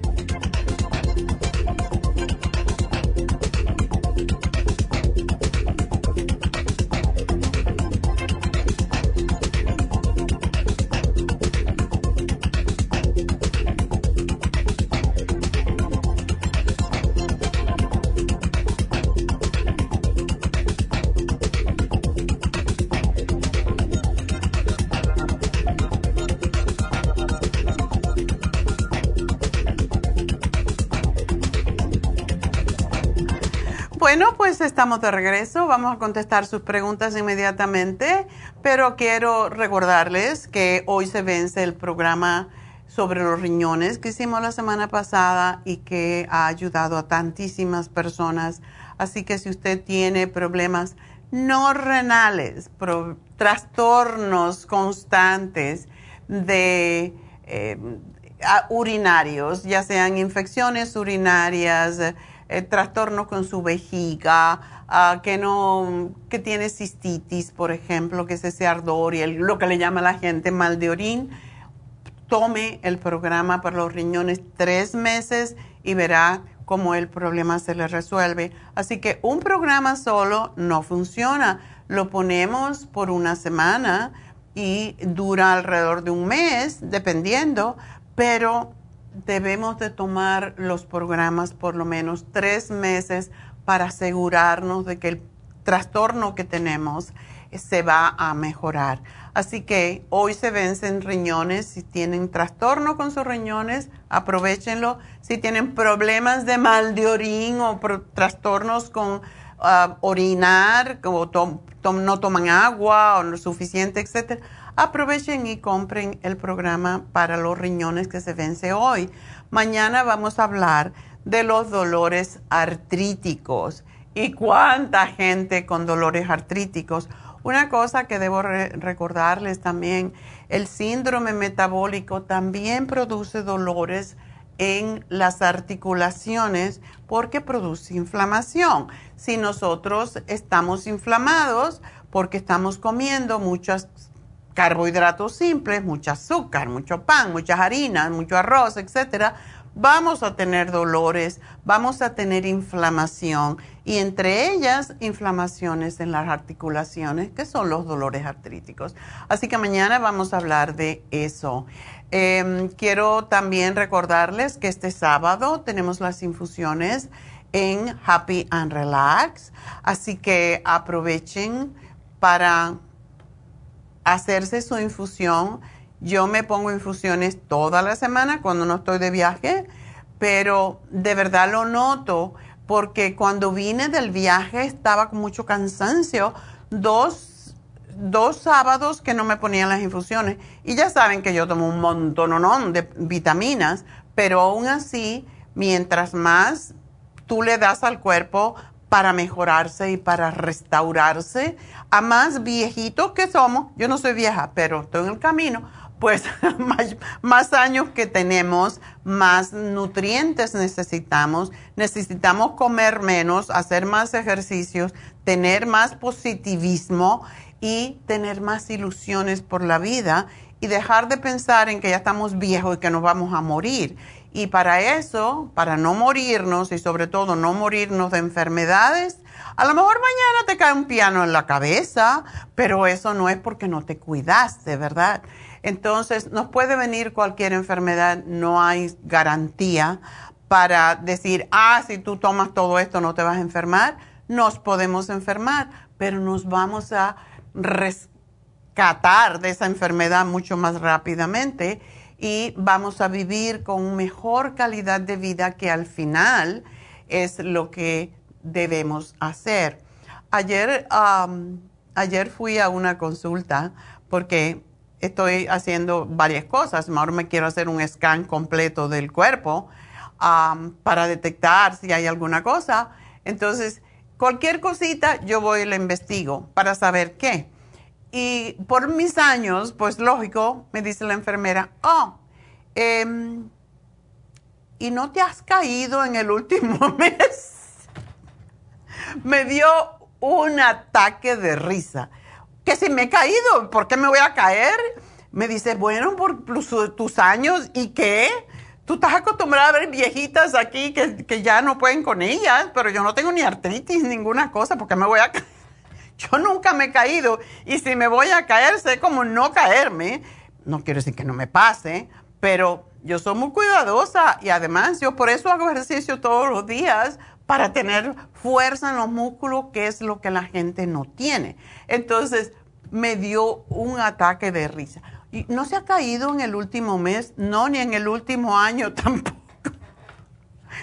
Pues estamos de regreso. Vamos a contestar sus preguntas inmediatamente, pero quiero recordarles que hoy se vence el programa sobre los riñones que hicimos la semana pasada y que ha ayudado a tantísimas personas. Así que si usted tiene problemas no renales, trastornos constantes de eh, urinarios, ya sean infecciones urinarias, eh, trastornos con su vejiga, ah, que no, que tiene cistitis, por ejemplo, que es ese ardor y lo que le llama la gente mal de orín, tome el programa para los riñones tres meses y verá cómo el problema se le resuelve. Así que un programa solo no funciona. Lo ponemos por una semana y dura alrededor de un mes, dependiendo, pero debemos de tomar los programas por lo menos tres meses para asegurarnos de que el trastorno que tenemos se va a mejorar. Así que hoy se vencen riñones. Si tienen trastorno con sus riñones, aprovechenlo. Si tienen problemas de mal de orín o trastornos con ah, orinar, o no toman agua o no suficiente, etc., aprovechen y compren el programa para los riñones que se vence hoy. Mañana vamos a hablar de los dolores artríticos y cuánta gente con dolores artríticos. Una cosa que debo recordarles también, el síndrome metabólico también produce dolores en las articulaciones porque produce inflamación. Si nosotros estamos inflamados porque estamos comiendo muchos carbohidratos simples, mucho azúcar, mucho pan, muchas harinas, mucho arroz, etcétera, vamos a tener dolores, vamos a tener inflamación y entre ellas inflamaciones en las articulaciones, que son los dolores artríticos. Así que mañana vamos a hablar de eso. Em, quiero también recordarles que este sábado tenemos las infusiones en Happy and Relax, así que aprovechen para hacerse su infusión yo me pongo infusiones toda la semana cuando no estoy de viaje, pero de verdad lo noto porque cuando vine del viaje estaba con mucho cansancio. Dos, dos sábados que no me ponían las infusiones. Y ya saben que yo tomo un montón de vitaminas, pero aún así, mientras más tú le das al cuerpo para mejorarse y para restaurarse, a más viejitos que somos, yo no soy vieja, pero estoy en el camino, pues más, años que tenemos, más nutrientes necesitamos. Necesitamos comer menos, hacer más ejercicios, tener más positivismo y tener más ilusiones por la vida y dejar de pensar en que ya estamos viejos y que nos vamos a morir. Y para eso, para no morirnos y sobre todo no morirnos de enfermedades, a lo mejor mañana te cae un piano en la cabeza, pero eso no es porque no te cuidaste, ¿verdad? Entonces, nos puede venir cualquier enfermedad, no hay garantía para decir, ah, si tú tomas todo esto no te vas a enfermar. Nos podemos enfermar, pero nos vamos a rescatar de esa enfermedad mucho más rápidamente y vamos a vivir con mejor calidad de vida que al final es lo que debemos hacer. Ayer, ayer fui a una consulta porque estoy haciendo varias cosas. Ahora me quiero hacer un scan completo del cuerpo para detectar si hay alguna cosa. Entonces, cualquier cosita yo voy y la investigo para saber qué. Y por mis años, pues lógico, me dice la enfermera, oh, em, ¿y no te has caído en el último mes? Me dio un ataque de risa que si me he caído, ¿por qué me voy a caer? Me dice, bueno, por tus años, ¿y qué? Tú estás acostumbrada a ver viejitas aquí que, ya no pueden con ellas, pero yo no tengo ni artritis, ninguna cosa, ¿por qué me voy a caer? Yo nunca me he caído y si me voy a caer, sé cómo no caerme. No quiero decir que no me pase, pero yo soy muy cuidadosa y además yo por eso hago ejercicio todos los días para tener fuerza en los músculos, que es lo que la gente no tiene. Entonces, me dio un ataque de risa. No se ha caído en el último mes, no, ni en el último año tampoco.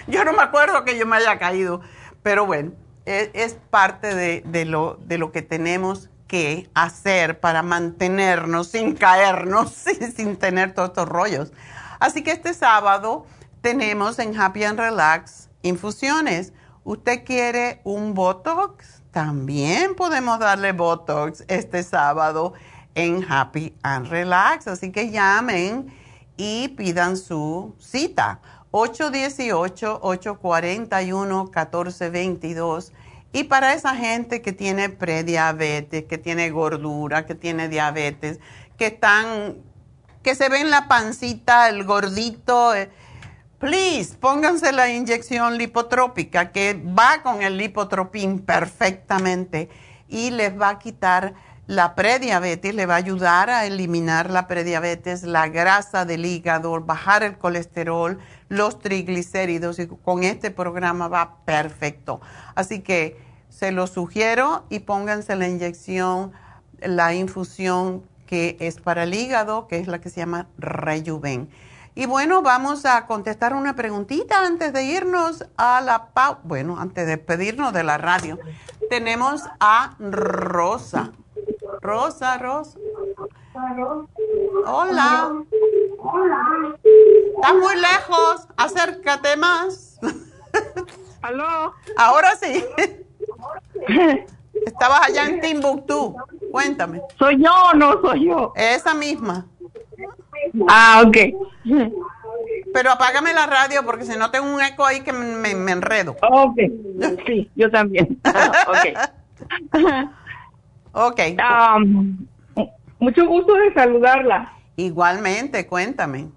Yo no me acuerdo que yo me haya caído, pero bueno, es, es parte de, de, lo, de lo que tenemos que hacer para mantenernos sin caernos, sin, sin tener todos estos rollos. Así que este sábado tenemos en Happy and Relax infusiones. ¿Usted quiere un Botox? También podemos darle Botox este sábado en Happy and Relax. Así que llamen y pidan su cita. 818-841-1422. Y para esa gente que tiene prediabetes, que tiene gordura, que tiene diabetes, que están, que se ven la pancita, el gordito, eh, please, pónganse la inyección lipotrópica que va con el lipotropín perfectamente y les va a quitar la prediabetes, le va a ayudar a eliminar la prediabetes, la grasa del hígado, bajar el colesterol, los triglicéridos y con este programa va perfecto. Así que se lo sugiero y pónganse la inyección, la infusión que es para el hígado, que es la que se llama Rejuven. Y bueno, vamos a contestar una preguntita antes de irnos a la pausa. Bueno, antes de despedirnos de la radio. Tenemos a Rosa. Rosa, Rosa. Hola. Hola. Estás muy lejos. Acércate más. ¿Aló? Ahora sí. Estabas allá en Timbuktu. Cuéntame. ¿Soy yo o no soy yo? Esa misma. Ah, ok. Pero apágame la radio porque si no tengo un eco ahí que me, enredo. Ok. Sí, yo también. ok. ok. Um, mucho gusto de saludarla. Igualmente, cuéntame.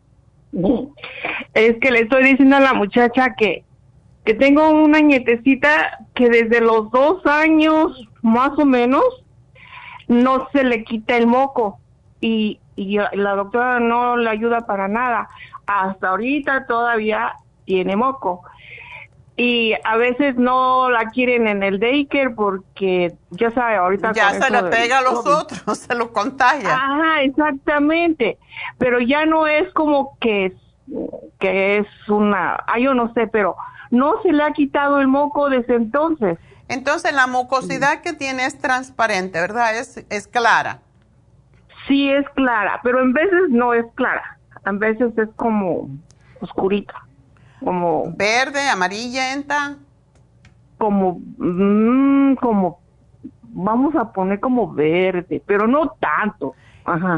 Es que le estoy diciendo a la muchacha que, que tengo una nietecita que desde los dos años, más o menos, no se le quita el moco. Y y la doctora no le ayuda para nada. Hasta ahorita todavía tiene moco. Y a veces no la quieren en el daycare porque, ya sabe, ahorita... Ya se le pega a los otros, se lo contagia. Ajá, exactamente. Pero ya no es como que, que es una... Ah, yo no sé, pero no se le ha quitado el moco desde entonces. Entonces la mucosidad que tiene es transparente, ¿verdad? Es, es clara sí es clara, pero en veces no es clara. En veces es como oscurita. Como verde, amarillenta. Como mm, como vamos a poner como verde, pero no tanto.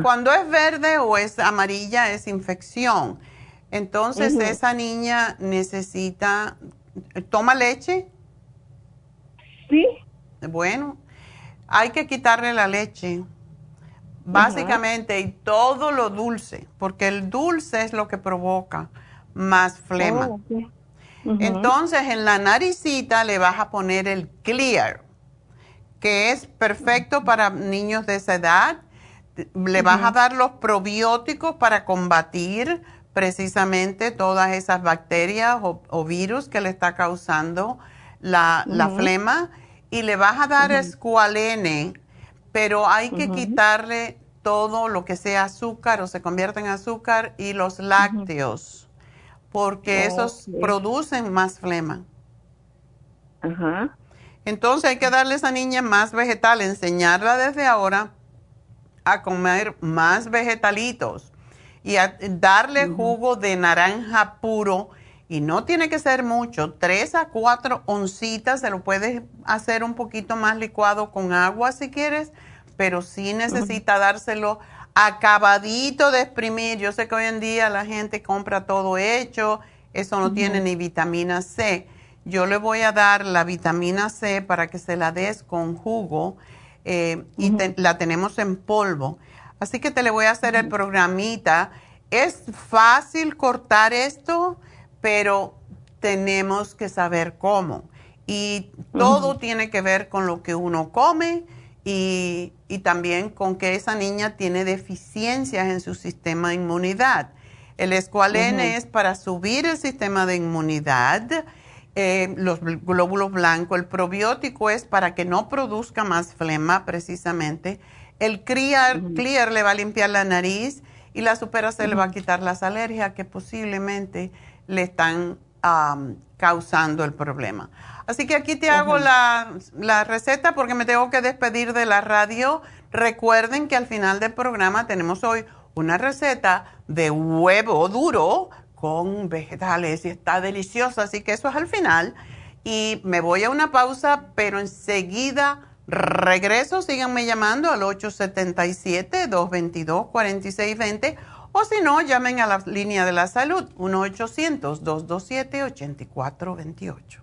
Cuando es verde o es amarilla es infección. Entonces esa niña necesita toma leche. Sí. Bueno, hay que quitarle la leche básicamente, y todo lo dulce, porque el dulce es lo que provoca más flema. Oh, Entonces, en la naricita le vas a poner el clear, que es perfecto para niños de esa edad. Le vas a dar los probióticos para combatir precisamente todas esas bacterias o, virus que le está causando la, flema. Y le vas a dar escualene pero hay que quitarle todo lo que sea azúcar o se convierte en azúcar y los lácteos, porque esos producen más flema. Entonces hay que darle a esa niña más vegetal, enseñarla desde ahora a comer más vegetalitos y a darle jugo de naranja puro. Y no tiene que ser mucho, tres a cuatro oncitas, se lo puedes hacer un poquito más licuado con agua si quieres, pero sí necesita dárselo acabadito de exprimir. Yo sé que hoy en día la gente compra todo hecho, eso no tiene ni vitamina C. Yo le voy a dar la vitamina C para que se la des con jugo eh, y la tenemos en polvo. Así que te le voy a hacer el programita. Es fácil cortar esto, pero tenemos que saber cómo. Y todo tiene que ver con lo que uno come y, también con que esa niña tiene deficiencias en su sistema de inmunidad. El escualene es para subir el sistema de inmunidad, eh, los glóbulos blancos, el probiótico es para que no produzca más flema precisamente, el clear, clear le va a limpiar la nariz y la supera se le va a quitar las alergias que posiblemente le están causando el problema. Así que aquí te hago la, receta porque me tengo que despedir de la radio. Recuerden que al final del programa tenemos hoy una receta de huevo duro con vegetales y está deliciosa, así que eso es al final. Y me voy a una pausa, pero enseguida regreso. Síganme llamando al 877-222-4620 o si no, llamen a la línea de la salud 1-800-227-8428.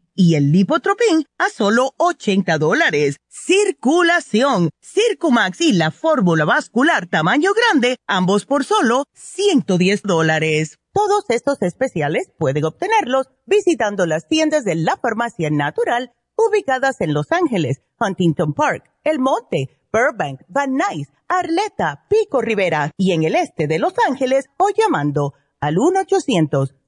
y el Lipotropin a solo 80 dólares. Circulación, Circumax y la fórmula vascular tamaño grande, ambos por solo 110 dólares. Todos estos especiales pueden obtenerlos visitando las tiendas de la farmacia natural ubicadas en Los Ángeles, Huntington Park, El Monte, Burbank, Van Nuys, Arleta, Pico Rivera y en el este de Los Ángeles o llamando al 1 800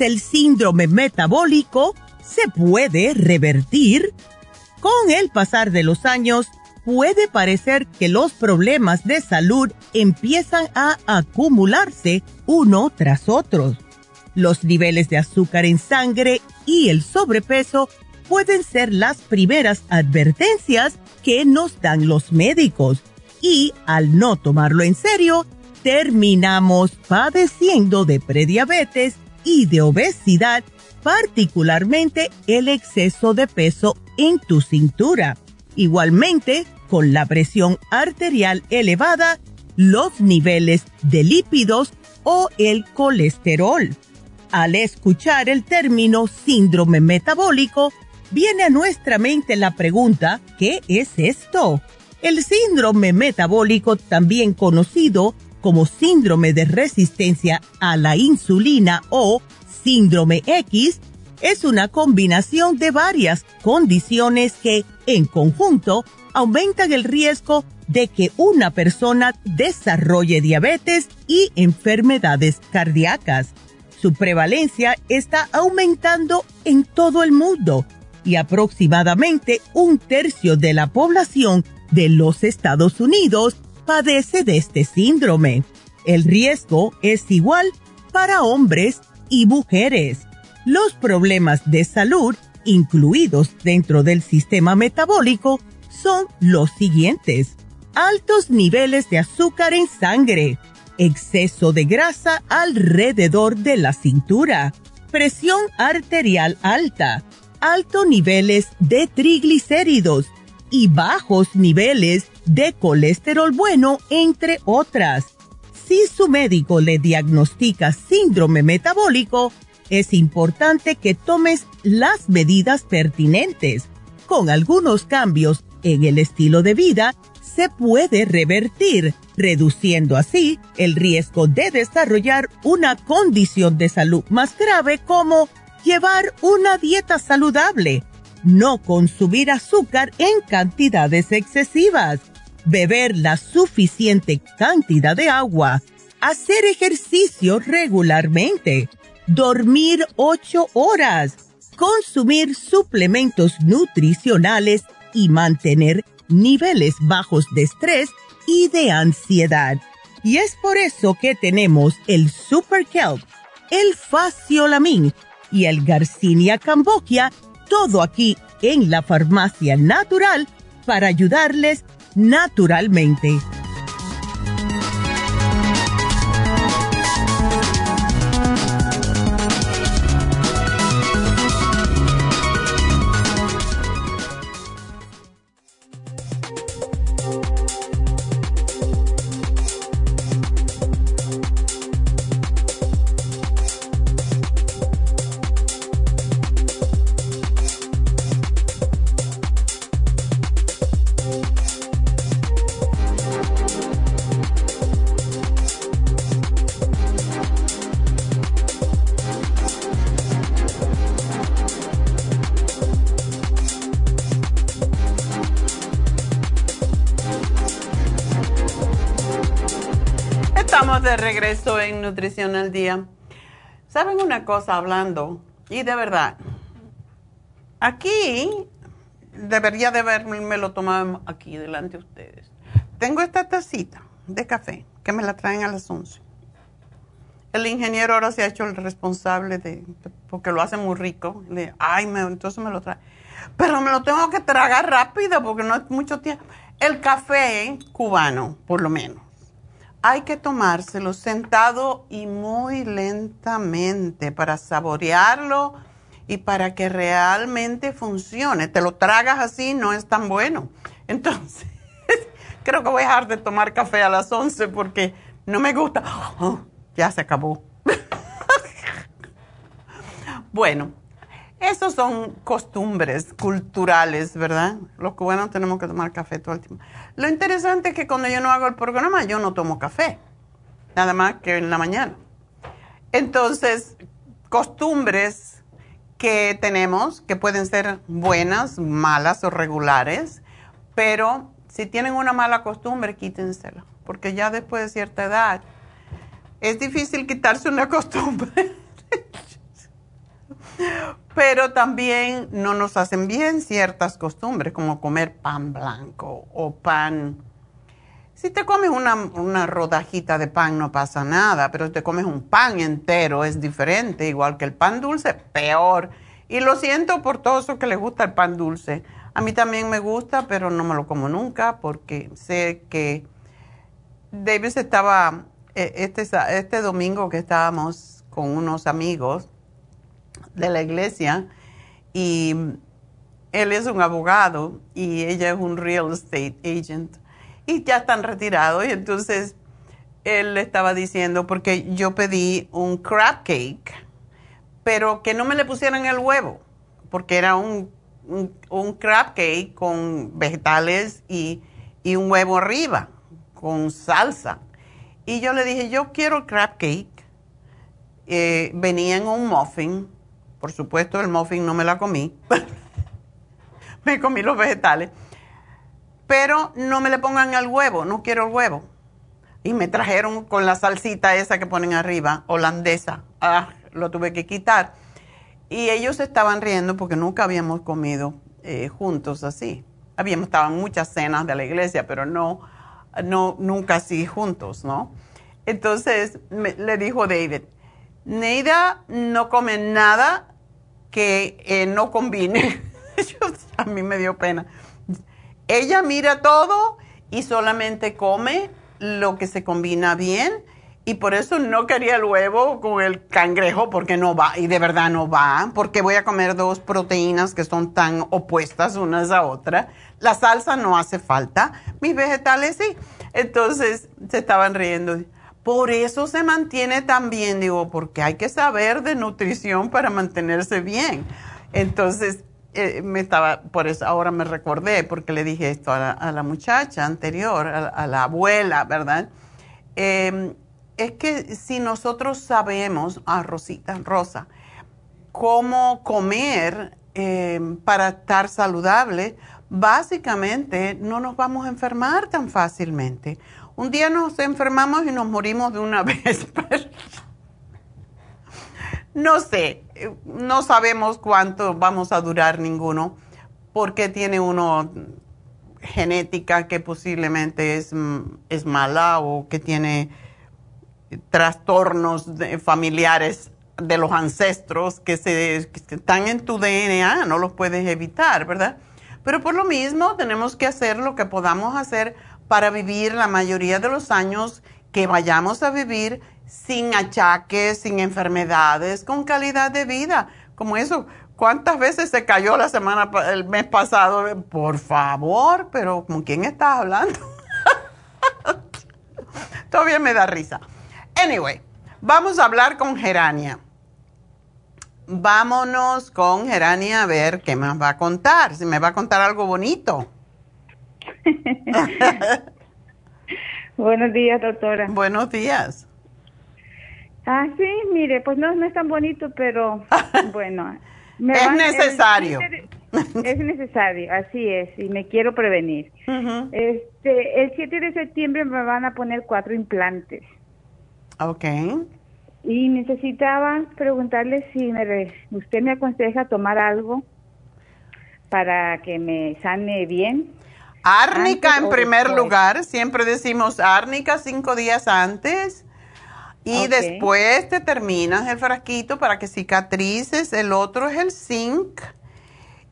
El síndrome metabólico? ¿Se puede revertir? Con el pasar de los años, puede parecer que los problemas de salud empiezan a acumularse uno tras otro. Los niveles de azúcar en sangre y el sobrepeso pueden ser las primeras advertencias que nos dan los médicos y al no tomarlo en serio, terminamos padeciendo de prediabetes y de obesidad, particularmente el exceso de peso en tu cintura. Igualmente, con la presión arterial elevada, los niveles de lípidos o el colesterol. Al escuchar el término síndrome metabólico, viene a nuestra mente la pregunta, ¿qué es esto? El síndrome metabólico, también conocido como síndrome de resistencia a la insulina o síndrome X, es una combinación de varias condiciones que, en conjunto, aumentan el riesgo de que una persona desarrolle diabetes y enfermedades cardíacas. Su prevalencia está aumentando en todo el mundo y aproximadamente un tercio de la población de los Estados Unidos padece de este síndrome. El riesgo es igual para hombres y mujeres. Los problemas de salud incluidos dentro del sistema metabólico son los siguientes. Altos niveles de azúcar en sangre, exceso de grasa alrededor de la cintura, presión arterial alta, altos niveles de triglicéridos y bajos niveles de colesterol bueno, entre otras. Si su médico le diagnostica síndrome metabólico, es importante que tomes las medidas pertinentes. Con algunos cambios en el estilo de vida, se puede revertir, reduciendo así el riesgo de desarrollar una condición de salud más grave como llevar una dieta saludable, no consumir azúcar en cantidades excesivas, beber la suficiente cantidad de agua, hacer ejercicio regularmente, dormir ocho horas, consumir suplementos nutricionales y mantener niveles bajos de estrés y de ansiedad. Y es por eso que tenemos el Super Kelp, el Faciolamin y el Garcinia Cambogia, todo aquí en la farmacia natural para ayudarles naturalmente. Nutrición al Día. ¿Saben una cosa hablando? Y de verdad, aquí debería de haberme lo tomado aquí delante de ustedes. Tengo esta tacita de café que me la traen a las 11. El ingeniero ahora se ha hecho el responsable de, porque lo hace muy rico. Le, ay, me, entonces me lo trae. Pero me lo tengo que tragar rápido porque no es mucho tiempo. El café cubano, por lo menos hay que tomárselo sentado y muy lentamente para saborearlo y para que realmente funcione. Te lo tragas así, no es tan bueno. Entonces, creo que voy a dejar de tomar café a las 11 porque no me gusta. Ya se acabó. bueno, esos son costumbres culturales, ¿verdad? Los cubanos tenemos que tomar café todo el tiempo. Lo interesante es que cuando yo no hago el programa, yo no tomo café, nada más que en la mañana. Entonces, costumbres que tenemos, que pueden ser buenas, malas o regulares, pero si tienen una mala costumbre, quítensela, porque ya después de cierta edad es difícil quitarse una costumbre pero también no nos hacen bien ciertas costumbres, como comer pan blanco o pan. Si te comes una, una, rodajita de pan no pasa nada, pero si te comes un pan entero es diferente, igual que el pan dulce, peor. Y lo siento por todos los que les gusta el pan dulce. A mí también me gusta, pero no me lo como nunca porque sé que David estaba, eh, este, este domingo que estábamos con unos amigos, de la iglesia y él es un abogado y ella es un real estate agent. Y ya están retirados y entonces él le estaba diciendo porque yo pedí un crab cake pero que no me le pusieran el huevo porque era un, un, crab cake con vegetales y, y un huevo arriba con salsa. Y yo le dije yo quiero crab cake. Eh, venía en un muffin por supuesto, el muffin no me la comí. me comí los vegetales. Pero no me le pongan el huevo, no quiero el huevo. Y me trajeron con la salsita esa que ponen arriba, holandesa. Ah, lo tuve que quitar. Y ellos estaban riendo porque nunca habíamos comido eh, juntos así. Habíamos estado en muchas cenas de la iglesia, pero no, no nunca así juntos, ¿no? Entonces le dijo David, Neida no come nada que eh, no combine. a mí me dio pena. Ella mira todo y solamente come lo que se combina bien y por eso no quería el huevo con el cangrejo porque no va y de verdad no va porque voy a comer dos proteínas que son tan opuestas unas a otras. La salsa no hace falta, mis vegetales sí. Entonces se estaban riendo. Por eso se mantiene tan bien, digo, porque hay que saber de nutrición para mantenerse bien. Entonces, eh, me estaba, por eso ahora me recordé, porque le dije esto a la, muchacha anterior, a, la abuela, ¿verdad? Em, es que si nosotros sabemos, a ah, Rosita, Rosa, cómo comer em, para estar saludable, básicamente no nos vamos a enfermar tan fácilmente. Un día nos enfermamos y nos morimos de una vez. no sé, no sabemos cuánto vamos a durar ninguno, porque tiene uno genética que posiblemente es, es mala o que tiene trastornos familiares de los ancestros que, se, que están en tu DNA, no los puedes evitar, ¿verdad? Pero por lo mismo tenemos que hacer lo que podamos hacer para vivir la mayoría de los años que vayamos a vivir sin achaques, sin enfermedades, con calidad de vida. Como eso, ¿cuántas veces se cayó la semana, el mes pasado? Por favor, pero ¿con quién estás hablando? Todavía me da risa. Anyway, vamos a hablar con Gerania vámonos con Gerania a ver qué más va a contar. Si me va a contar algo bonito. Buenos días, doctora. Buenos días. Ah, sí, mire, pues no, no es tan bonito, pero bueno. es necesario. es necesario, así es, y me quiero prevenir. Este, el 7 de septiembre me van a poner cuatro implantes. Ok. Y necesitaba preguntarle si usted me aconseja tomar algo para que me sane bien. Árnica en primer lugar, siempre decimos árnica cinco días antes y después te terminas el frasquito para que cicatrices. El otro es el zinc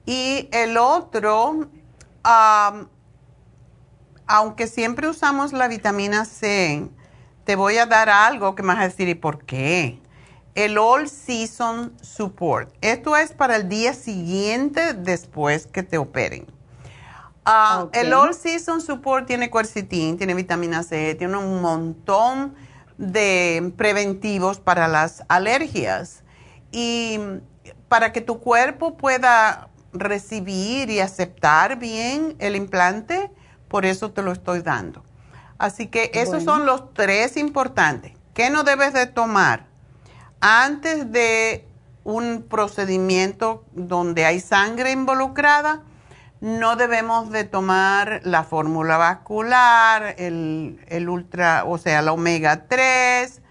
y el otro, aunque siempre usamos la vitamina C, te voy a dar algo que me vas a decir, ¿y por qué? El All Season Support. Esto es para el día siguiente después que te operen. Ah, el All Season Support tiene quercetin, tiene vitamina C, tiene un montón de preventivos para las alergias. Y para que tu cuerpo pueda recibir y aceptar bien el implante, por eso te lo estoy dando. Así que esos son los tres importantes. ¿Qué no debes de tomar? Antes de un procedimiento donde hay sangre involucrada, no debemos de tomar la fórmula vascular, el, ultra, o sea, la omega 3,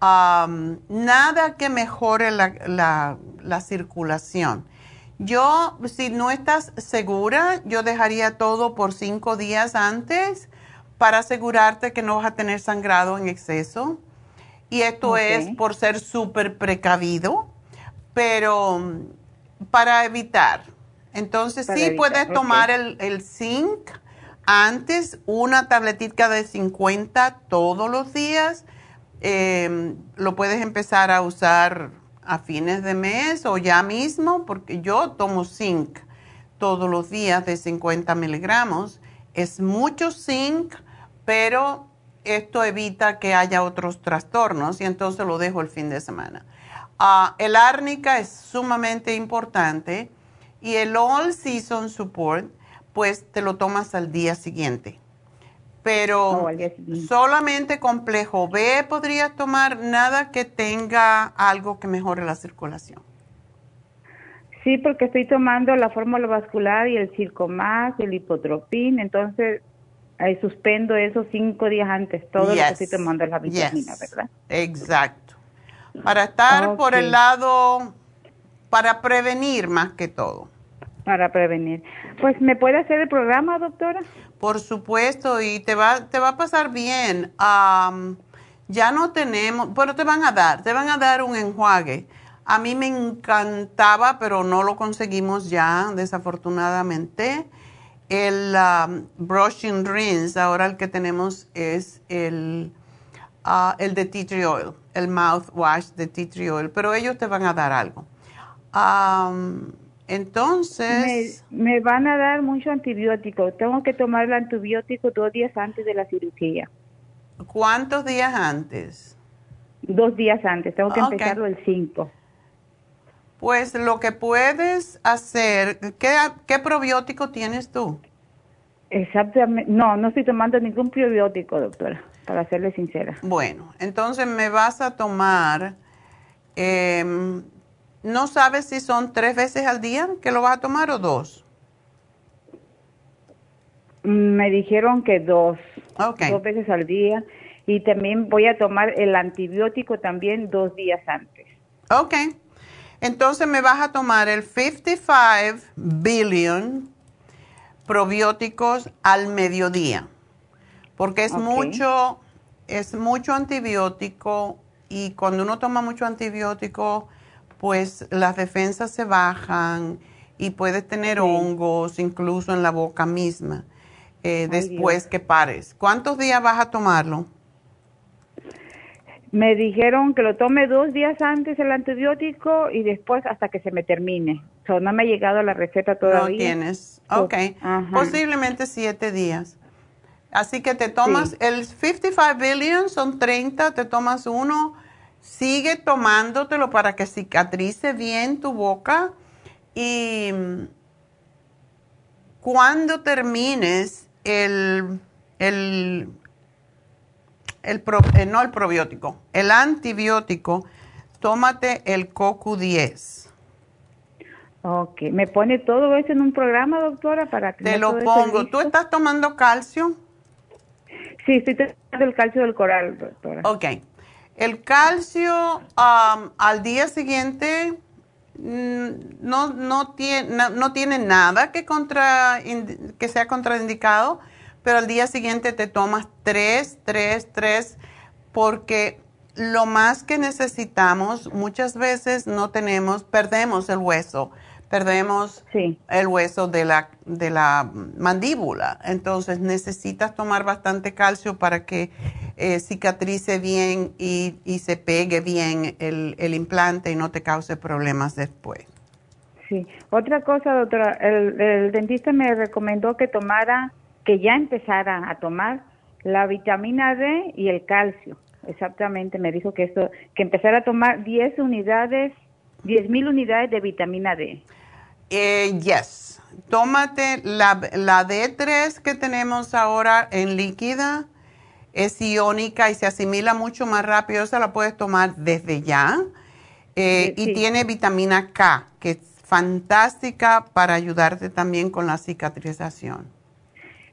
nada que mejore la, la circulación. Yo, si no estás segura, yo dejaría todo por cinco días antes para asegurarte que no vas a tener sangrado en exceso. Y esto es por ser súper precavido, pero para evitar. Entonces sí puedes tomar el, zinc antes, una tabletita de 50 todos los días. Em, lo puedes empezar a usar a fines de mes o ya mismo, porque yo tomo zinc todos los días de 50 miligramos. Es mucho zinc pero esto evita que haya otros trastornos y entonces lo dejo el fin de semana. Ah, el árnica es sumamente importante y el All Season Support, pues te lo tomas al día siguiente. Pero oh, solamente complejo B podrías tomar nada que tenga algo que mejore la circulación. Sí, porque estoy tomando la fórmula vascular y el Circomax, el hipotropín, entonces Ahí suspendo eso cinco días antes, todo lo que estoy tomando la vitamina, ¿verdad? Exacto. Para estar por el lado, para prevenir más que todo. Para prevenir. Pues, ¿me puede hacer el programa, doctora? Por supuesto, y te va, te va a pasar bien. ya no tenemos, pero te van a dar, te van a dar un enjuague. A mí me encantaba, pero no lo conseguimos ya, desafortunadamente el um, brushing rinse, ahora el que tenemos es el, uh, el de tea tree oil, el mouthwash de tea tree oil, pero ellos te van a dar algo. Entonces... Me, van a dar mucho antibiótico. Tengo que tomar el antibiótico dos días antes de la cirugía. ¿Cuántos días antes? Dos días antes. Tengo que empezarlo el 5. Pues lo que puedes hacer, ¿qué, qué probiótico tienes tú? Exactamente, no, no estoy tomando ningún probiótico, doctora, para serle sincera. Bueno, entonces me vas a tomar, em, ¿no sabes si son tres veces al día que lo vas a tomar o dos? Me dijeron que dos, dos veces al día. Y también voy a tomar el antibiótico también dos días antes. Ok, entonces me vas a tomar el 55 billion probióticos al mediodía, porque es mucho, es mucho antibiótico y cuando uno toma mucho antibiótico, pues las defensas se bajan y puedes tener hongos incluso en la boca misma eh, después que pares. ¿Cuántos días vas a tomarlo? Me dijeron que lo tome dos días antes el antibiótico y después hasta que se me termine. no me ha llegado la receta todavía. No tienes. Ok. Posiblemente siete días. Así que te tomas el 55 billion, son 30, te tomas uno, sigue tomándotelo para que cicatrice bien tu boca y cuando termines el, el el eh, no el probiótico, el antibiótico, tómate el CoQ10. Ok, ¿me pone todo eso en un programa, doctora? para Te lo pongo. ¿Tú estás tomando calcio? Sí, estoy tomando el calcio del coral, doctora. Ok. El calcio al día siguiente mm, no, no, tiene, no, tiene nada que, contra, que sea contraindicado pero al día siguiente te tomas tres, tres, tres, porque lo más que necesitamos, muchas veces no tenemos, perdemos el hueso, perdemos el hueso de la, de la mandíbula. Entonces necesitas tomar bastante calcio para que eh, cicatrice bien y, se pegue bien el, el implante y no te cause problemas después. Sí. Otra cosa, doctora, el, el dentista me recomendó que tomara que ya empezara a tomar la vitamina D y el calcio. Exactamente, me dijo que esto, que empezara a tomar 10 unidades, 10 mil unidades de vitamina D. Eh, yes. Tómate la, la D3 que tenemos ahora en líquida, es iónica y se asimila mucho más rápido, esa la puedes tomar desde ya. Eh, y tiene vitamina K, que es fantástica para ayudarte también con la cicatrización.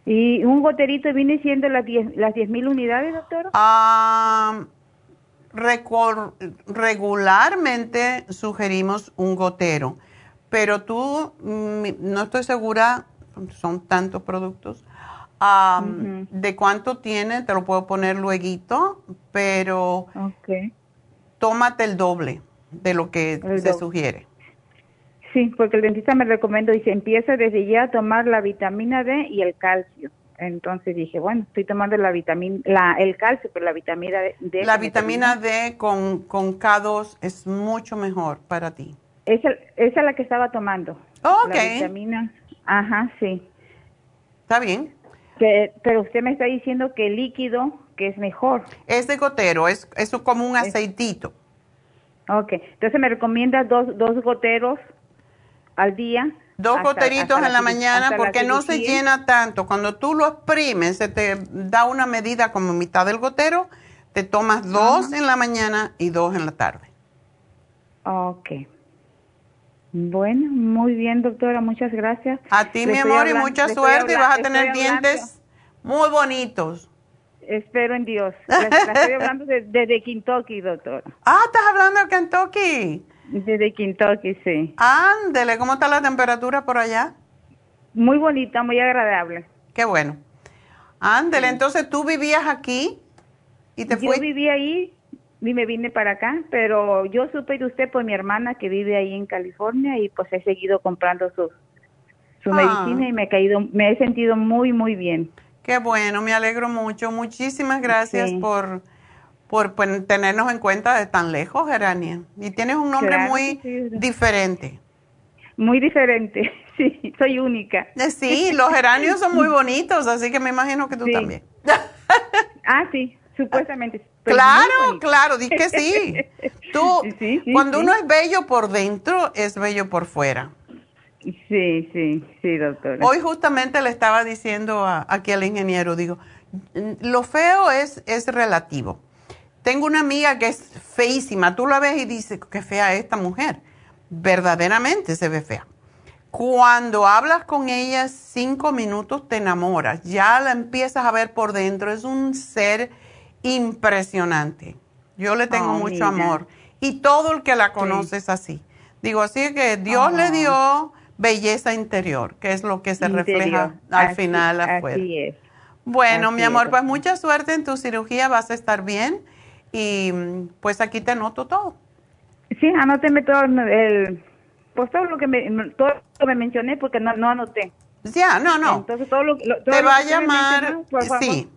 ¿Y un goterito viene siendo las 10 las mil unidades, doctor? Ah, regularmente sugerimos un gotero, pero tú, mm, no estoy segura, son tantos productos, de cuánto tiene, te lo puedo poner luego, pero tómate el doble de lo que se sugiere. Sí, porque el dentista me recomendó, dice, empieza desde ya a tomar la vitamina D y el calcio. Entonces dije, bueno, estoy tomando la vitamina, la, el calcio, pero la vitamina D. La vitamina D con, con K2 es mucho mejor para ti. Esa, esa es la que estaba tomando. ok. La vitamina, ajá, sí. Está bien. Pero usted me está diciendo que el líquido, que es mejor. Es de gotero, es, es como un aceitito. Ok, entonces me recomienda dos, dos goteros al día. Dos goteritos en la, mañana porque no se llena tanto. Cuando tú lo exprimes, se te da una medida como mitad del gotero, te tomas dos en la mañana y dos en la tarde. Ok. Bueno, muy bien, doctora, muchas gracias. A ti, mi amor, y mucha suerte y vas a tener dientes muy bonitos. Espero en Dios. estoy hablando desde Kentucky, doctora. Ah, estás hablando de Kentucky. Desde Kentucky, sí. Ándele, ¿cómo está la temperatura por allá? Muy bonita, muy agradable. Qué bueno. Ándele, entonces tú vivías aquí y te Yo vivía ahí y me vine para acá, pero yo supe de usted por mi hermana que vive ahí en California y pues he seguido comprando su, su ah. medicina y me he caído, me he sentido muy, muy bien. Qué bueno, me alegro mucho. Muchísimas gracias por por tenernos en cuenta de tan lejos, Gerania. Y tienes un nombre muy diferente. Muy diferente, sí, soy única. Eh, sí, los geranios son muy bonitos, así que me imagino que tú también. ah, sí, Supuestamente. Claro, claro, di que sí. Tú, cuando uno es bello por dentro, es bello por fuera. Sí, sí, sí, doctora. Hoy justamente le estaba diciendo aquí al ingeniero, digo, lo feo es, es relativo. Tengo una amiga que es feísima, tú la ves y dices, qué fea esta mujer. Verdaderamente se ve fea. Cuando hablas con ella cinco minutos te enamoras, ya la empiezas a ver por dentro, es un ser impresionante. Yo le tengo oh, mucho amor y todo el que la conoce es así. Digo, así que Dios le dio belleza interior, que es lo que se refleja al final afuera. Así es. Bueno, mi amor, pues mucha suerte en tu cirugía, vas a estar bien y pues aquí te anoto todo. Sí, anóteme todo el, pues todo lo que me, todo lo que me mencioné porque no, no anoté. Ya, no, no. Entonces todo lo, te va a llamar, sí.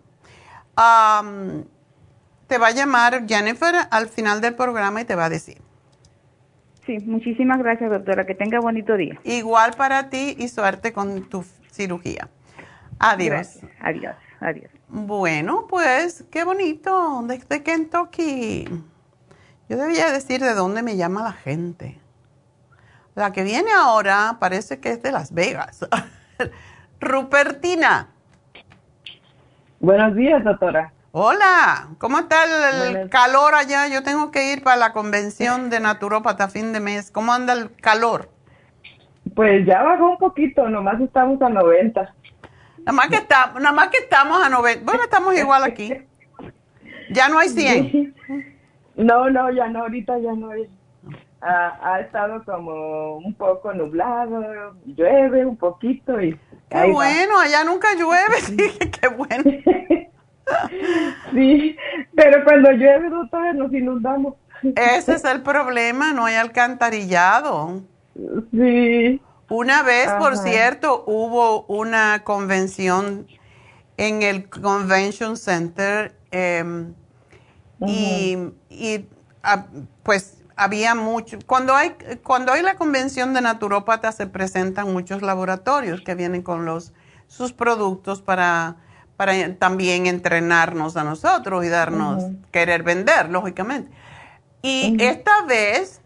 Te va a llamar Jennifer al final del programa y te va a decir. Sí, muchísimas gracias, doctora. Que tenga bonito día. Igual para ti y suerte con tu cirugía. Adiós. Adiós, adiós. Bueno, pues qué bonito, desde Kentucky. Yo debía decir de dónde me llama la gente. La que viene ahora parece que es de Las Vegas. Rupertina. Buenos días, doctora. Hola, ¿cómo está el, calor allá? Yo tengo que ir para la convención de naturópata fin de mes. ¿Cómo anda el calor? Pues ya bajó un poquito, nomás estamos a 90. Nada más que, está, nada más que estamos a 90. Bueno, estamos igual aquí. Ya no hay 100. No, no, ya no, ahorita ya no hay. Ha, estado como un poco nublado, llueve un poquito y... Qué bueno, allá nunca llueve, sí, qué bueno. sí, pero cuando llueve, doctora, nos inundamos. Ese es el problema, no hay alcantarillado. Sí. Una vez, por cierto, hubo una convención en el Convention Center em, y, ah, pues había mucho, cuando hay, cuando hay la convención de naturópatas se presentan muchos laboratorios que vienen con los, sus productos para para también entrenarnos a nosotros y darnos, querer vender, lógicamente. Y esta vez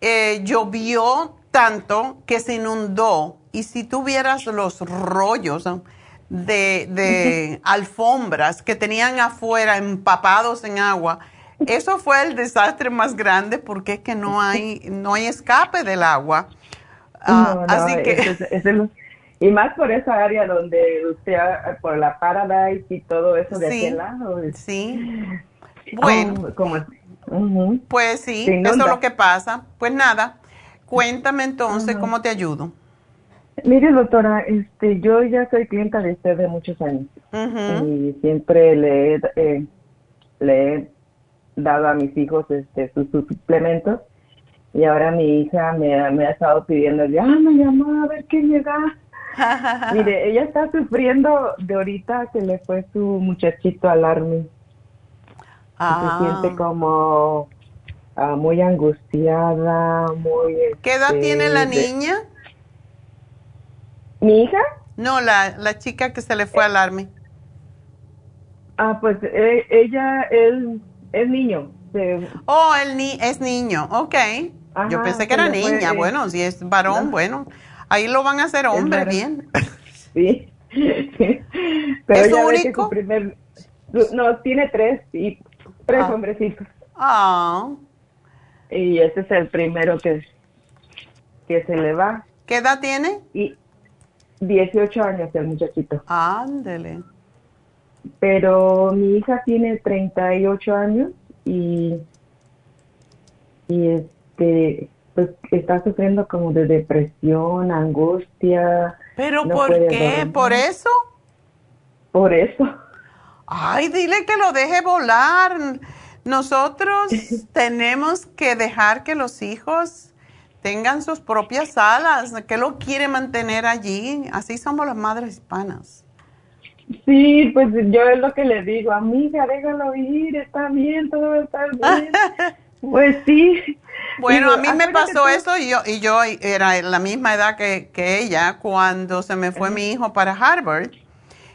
eh, llovió tanto que se inundó y si tuvieras los rollos de, de alfombras que tenían afuera empapados en agua, eso fue el desastre más grande porque es que no hay, no hay escape del agua. Ah, así que... Y más por esa área donde usted, por la Paradise y todo eso de aquel lado. Sí. Bueno. Pues sí, eso es lo que pasa. Pues nada, cuéntame entonces cómo te ayudo. Mire, doctora, este, yo ya soy clienta de usted de muchos años y siempre le, eh, le he dado a mis hijos este, sus, suplementos y ahora mi hija me, me ha estado pidiendo, ya me llamó a ver qué llega Mire, ella está sufriendo de ahorita que le fue su muchachito al army. Se siente ah. como ah, muy angustiada, muy... ¿Qué edad tiene la este, niña? ¿Mi hija? No, la, la chica que se le fue al army. Ah, pues eh, ella él, es niño. Oh, él ni es niño, ok. Yo pensé que era niña. bueno, si es varón, bueno. Ahí lo van a hacer hombre bien. Sí. Pero ¿Es único? primer, no, tiene tres y tres ah. hombrecitos. Ah. Y ese es el primero que, que se le va. ¿Qué edad tiene? Y 18 años el muchachito. Ándele. Pero mi hija tiene 38 años y y este pues está sufriendo como de depresión, angustia. ¿Pero por qué? ¿Por eso? Por eso. Ay, dile que lo deje volar. Nosotros tenemos que dejar que los hijos tengan sus propias alas. ¿Qué lo quiere mantener allí? Así somos las madres hispanas. Sí, pues yo es lo que le digo, amiga, déjalo ir, está bien, todo va a estar bien. pues sí, bueno, a mí me pasó eso y yo, y yo era la misma edad que, ella cuando se me fue mi hijo para Harvard.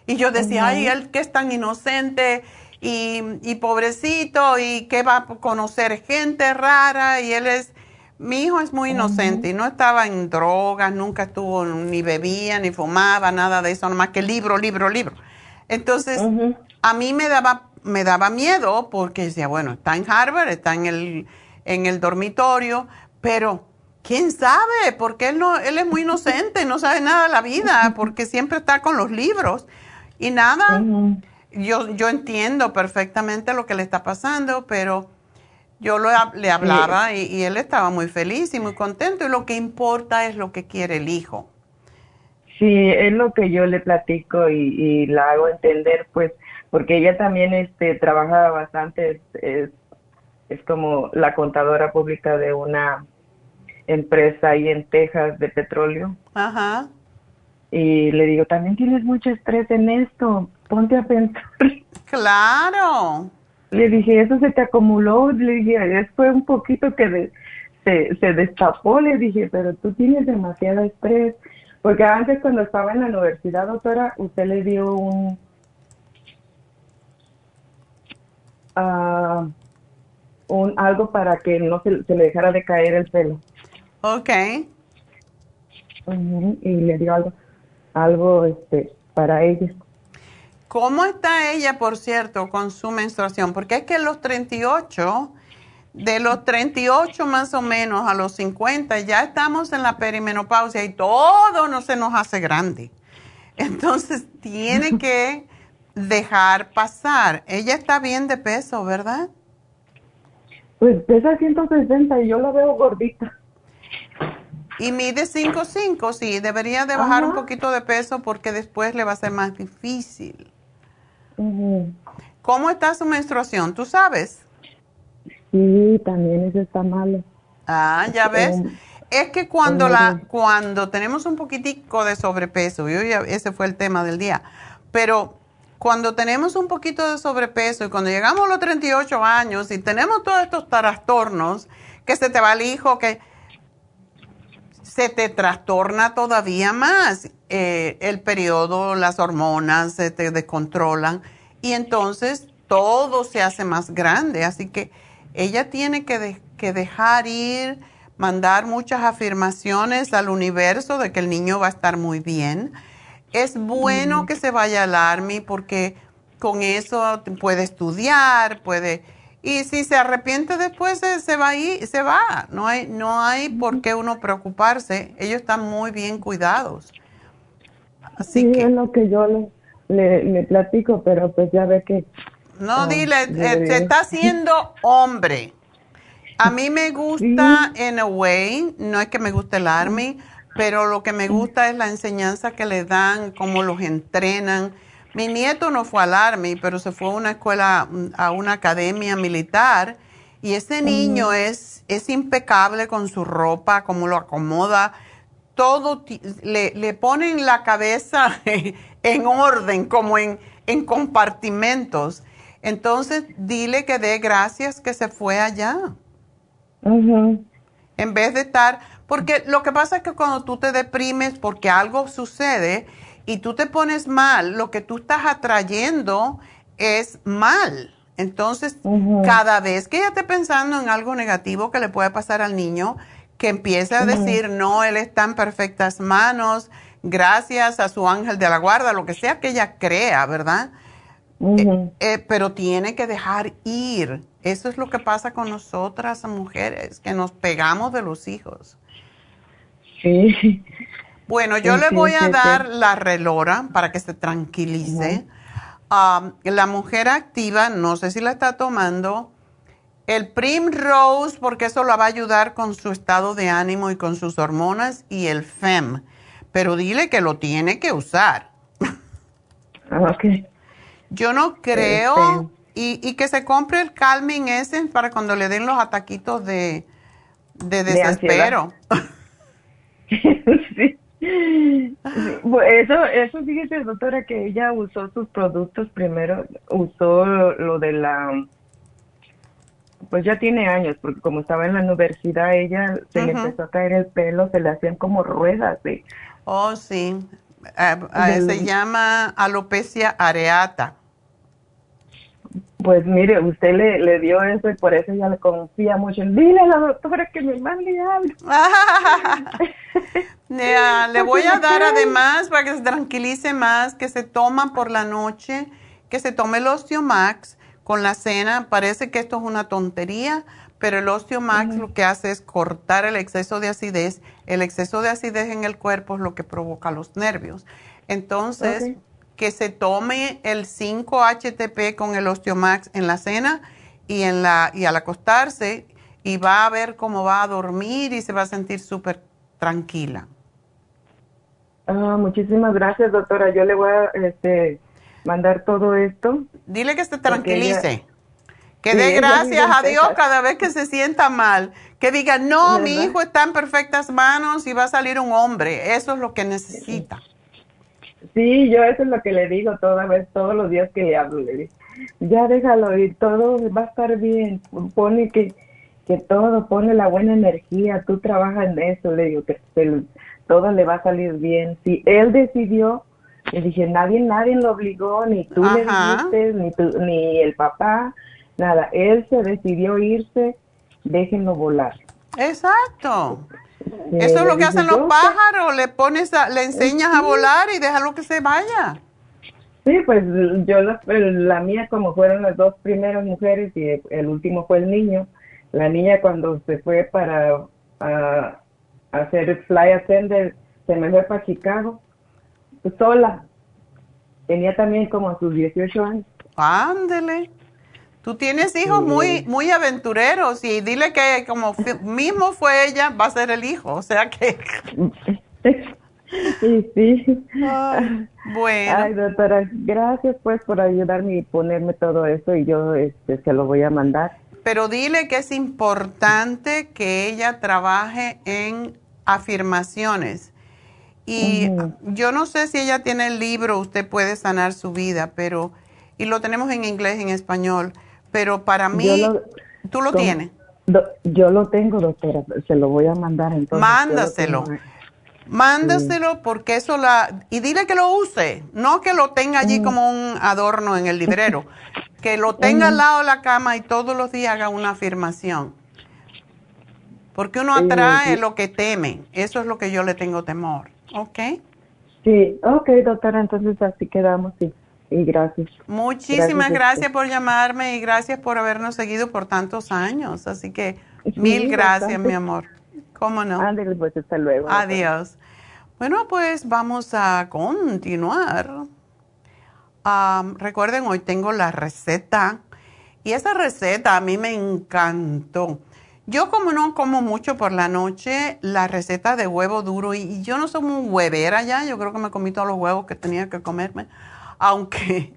Y yo decía, ay, él que es tan inocente y, pobrecito, y que va a conocer gente rara, y él es, mi hijo es muy inocente y no estaba en drogas, nunca estuvo, ni bebía, ni fumaba, nada de eso, nomás que libro, libro, libro. Entonces, a mí me daba, me daba miedo porque decía, bueno, está en Harvard, está en el, en el dormitorio, pero quién sabe, porque él, no, él es muy inocente, no sabe nada de la vida, porque siempre está con los libros. Y nada, yo, yo entiendo perfectamente lo que le está pasando, pero yo le hablaba y, él estaba muy feliz y muy contento y lo que importa es lo que quiere el hijo. Sí, es lo que yo le platico y, la hago entender, pues, porque ella también este, trabaja bastante, es, es, como la contadora pública de una empresa ahí en Texas de petróleo. Ajá. Y le digo, también tienes mucho estrés en esto, ponte a pensar. Claro. Le dije, eso se te acumuló, le dije, fue un poquito que se, se destapó, le dije, pero tú tienes demasiado estrés. Porque antes cuando estaba en la universidad, doctora, usted le dio un... Uh, un algo para que no se, se, le dejara de caer el pelo. Ok. y le dio algo, algo este, para ella. ¿Cómo está ella, por cierto, con su menstruación? Porque es que los 38, de los 38 más o menos a los 50, ya estamos en la perimenopausia y todo no se nos hace grande. Entonces, tiene que dejar pasar. Ella está bien de peso, ¿verdad? Pues pesa 160 y yo la veo gordita. Y mide 5'5, sí, debería de bajar un poquito de peso porque después le va a ser más difícil. ¿Cómo está su menstruación? ¿Tú sabes? Sí, también eso está malo. Ah, ya ves. es que cuando la cuando tenemos un poquitico de sobrepeso, yo ese fue el tema del día, pero cuando tenemos un poquito de sobrepeso y cuando llegamos a los 38 años y tenemos todos estos trastornos, que se te va el hijo, que se te trastorna todavía más. Eh, el periodo, las hormonas se te descontrolan y entonces todo se hace más grande. Así que ella tiene que, que dejar ir, mandar muchas afirmaciones al universo de que el niño va a estar muy bien. Es bueno que se vaya al Army porque con eso puede estudiar, puede y si se arrepiente después, se, va ahí, se va. No hay, no hay por qué uno preocuparse. Ellos están muy bien cuidados. Así sí, que, es lo que yo le, le, platico, pero pues ya ve que... No, ah, dile, eh, se está haciendo hombre. A mí me gusta en a way, no es que me guste el Army, pero lo que me gusta es la enseñanza que le dan, cómo los entrenan. Mi nieto no fue al Army, pero se fue a una escuela, a una academia militar, y ese niño es, es impecable con su ropa, cómo lo acomoda, todo, le, le ponen la cabeza en orden, como en, en compartimentos. Entonces, dile que dé gracias que se fue allá. En vez de estar, porque lo que pasa es que cuando tú te deprimes porque algo sucede, y tú te pones mal, lo que tú estás atrayendo es mal. Entonces, cada vez que ella esté pensando en algo negativo que le puede pasar al niño, que empiece a decir, no, él está en perfectas manos, gracias a su ángel de la guarda, lo que sea que ella crea, ¿verdad? Eh, eh, pero tiene que dejar ir. Eso es lo que pasa con nosotras mujeres, que nos pegamos de los hijos. Sí. Bueno, yo le voy a dar la relora para que se tranquilice. la mujer activa, no sé si la está tomando. El Primrose, porque eso la va a ayudar con su estado de ánimo y con sus hormonas. Y el FEM. Pero dile que lo tiene que usar. Ah, ok. Yo no creo. Este. Y, que se compre el Calming Essence para cuando le den los ataquitos de, de desespero. sí. Eso, eso fíjese, doctora, que ella usó sus productos primero, usó lo de la, pues ya tiene años, porque como estaba en la universidad, ella se le empezó a caer el pelo, se le hacían como ruedas. De, oh, sí, se llama alopecia areata. Pues mire, usted le, le dio eso y por eso ya le confía mucho. Dile a la doctora que me mande algo. le voy a dar además para que se tranquilice más, que se toma por la noche, que se tome el Osteomax con la cena. Parece que esto es una tontería, pero el Osteomax lo que hace es cortar el exceso de acidez. El exceso de acidez en el cuerpo es lo que provoca los nervios. Entonces, que se tome el 5-HTP con el Osteomax en la cena y, en la, y al acostarse y va a ver cómo va a dormir y se va a sentir súper tranquila. Ah, muchísimas gracias, doctora. Yo le voy a este, mandar todo esto. Dile que se tranquilice. Que dé gracias a Dios cada vez que se sienta mal. Que diga, no, mi hijo está en perfectas manos y va a salir un hombre. Eso es lo que necesita. Sí, yo eso es lo que le digo toda vez, todos los días que le hablo. Le digo, ya déjalo ir, todo va a estar bien. Pone que, que todo, pone la buena energía, tú trabajas en eso. Le digo que todo le va a salir bien. Si él decidió, le dije, nadie, nadie lo obligó, ni tú le dijiste, ni, ni el papá, nada. Él se decidió irse, déjenlo volar. Exacto. Eso es lo que hacen los pájaros, le pones, le enseñas a volar y déjalo que se vaya. Sí, pues yo la, mía como fueron las dos primeras mujeres y el último fue el niño. La niña cuando se fue para hacer el fly ascender, se me fue para Chicago, pues, sola. Tenía también como sus 18 años. Ándele. Tú tienes hijos muy, muy aventureros y dile que como mismo fue ella, va a ser el hijo. O sea que... Sí, sí. bueno. Ay, doctora, gracias pues por ayudarme y ponerme todo eso y yo este, se lo voy a mandar. Pero dile que es importante que ella trabaje en afirmaciones. Y yo no sé si ella tiene el libro, usted puede sanar su vida, pero, y lo tenemos en inglés en español pero para mí, ¿tú lo tienes? yo lo tengo, doctora, se lo voy a mandar entonces. Mándaselo. Mándaselo porque eso la... Y dile que lo use, no que lo tenga allí como un adorno en el librero, que lo tenga al lado de la cama y todos los días haga una afirmación. Porque uno atrae lo que teme, eso es lo que yo le tengo temor, ¿ok? Sí, ok, doctora, entonces así quedamos, sí y gracias. Muchísimas gracias, por llamarme y gracias por habernos seguido por tantos años. Así que mil gracias, mi amor. ¿Cómo no? Ándale, pues hasta luego. Adiós. Bueno, pues vamos a continuar. recuerden, hoy tengo la receta y esa receta a mí me encantó. Yo como no como mucho por la noche, la receta de huevo duro y, yo no soy muy huevera ya, yo creo que me comí todos los huevos que tenía que comerme aunque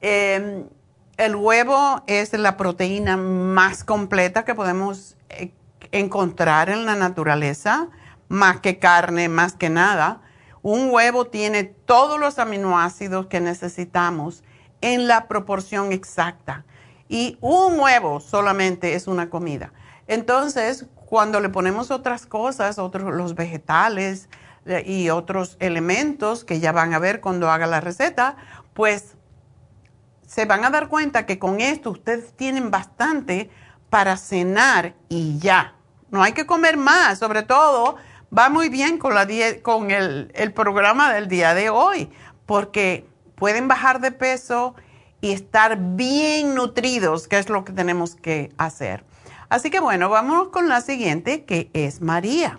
em, el huevo es la proteína más completa que podemos eh, encontrar en la naturaleza, más que carne, más que nada. Un huevo tiene todos los aminoácidos que necesitamos en la proporción exacta. Y un huevo solamente es una comida. Entonces, cuando le ponemos otras cosas, otros los vegetales, y otros elementos que ya van a ver cuando haga la receta, pues se van a dar cuenta que con esto ustedes tienen bastante para cenar y ya. No hay que comer más, sobre todo va muy bien con, la con el, el programa del día de hoy, porque pueden bajar de peso y estar bien nutridos, que es lo que tenemos que hacer. Así que bueno, vamos con la siguiente, que es María.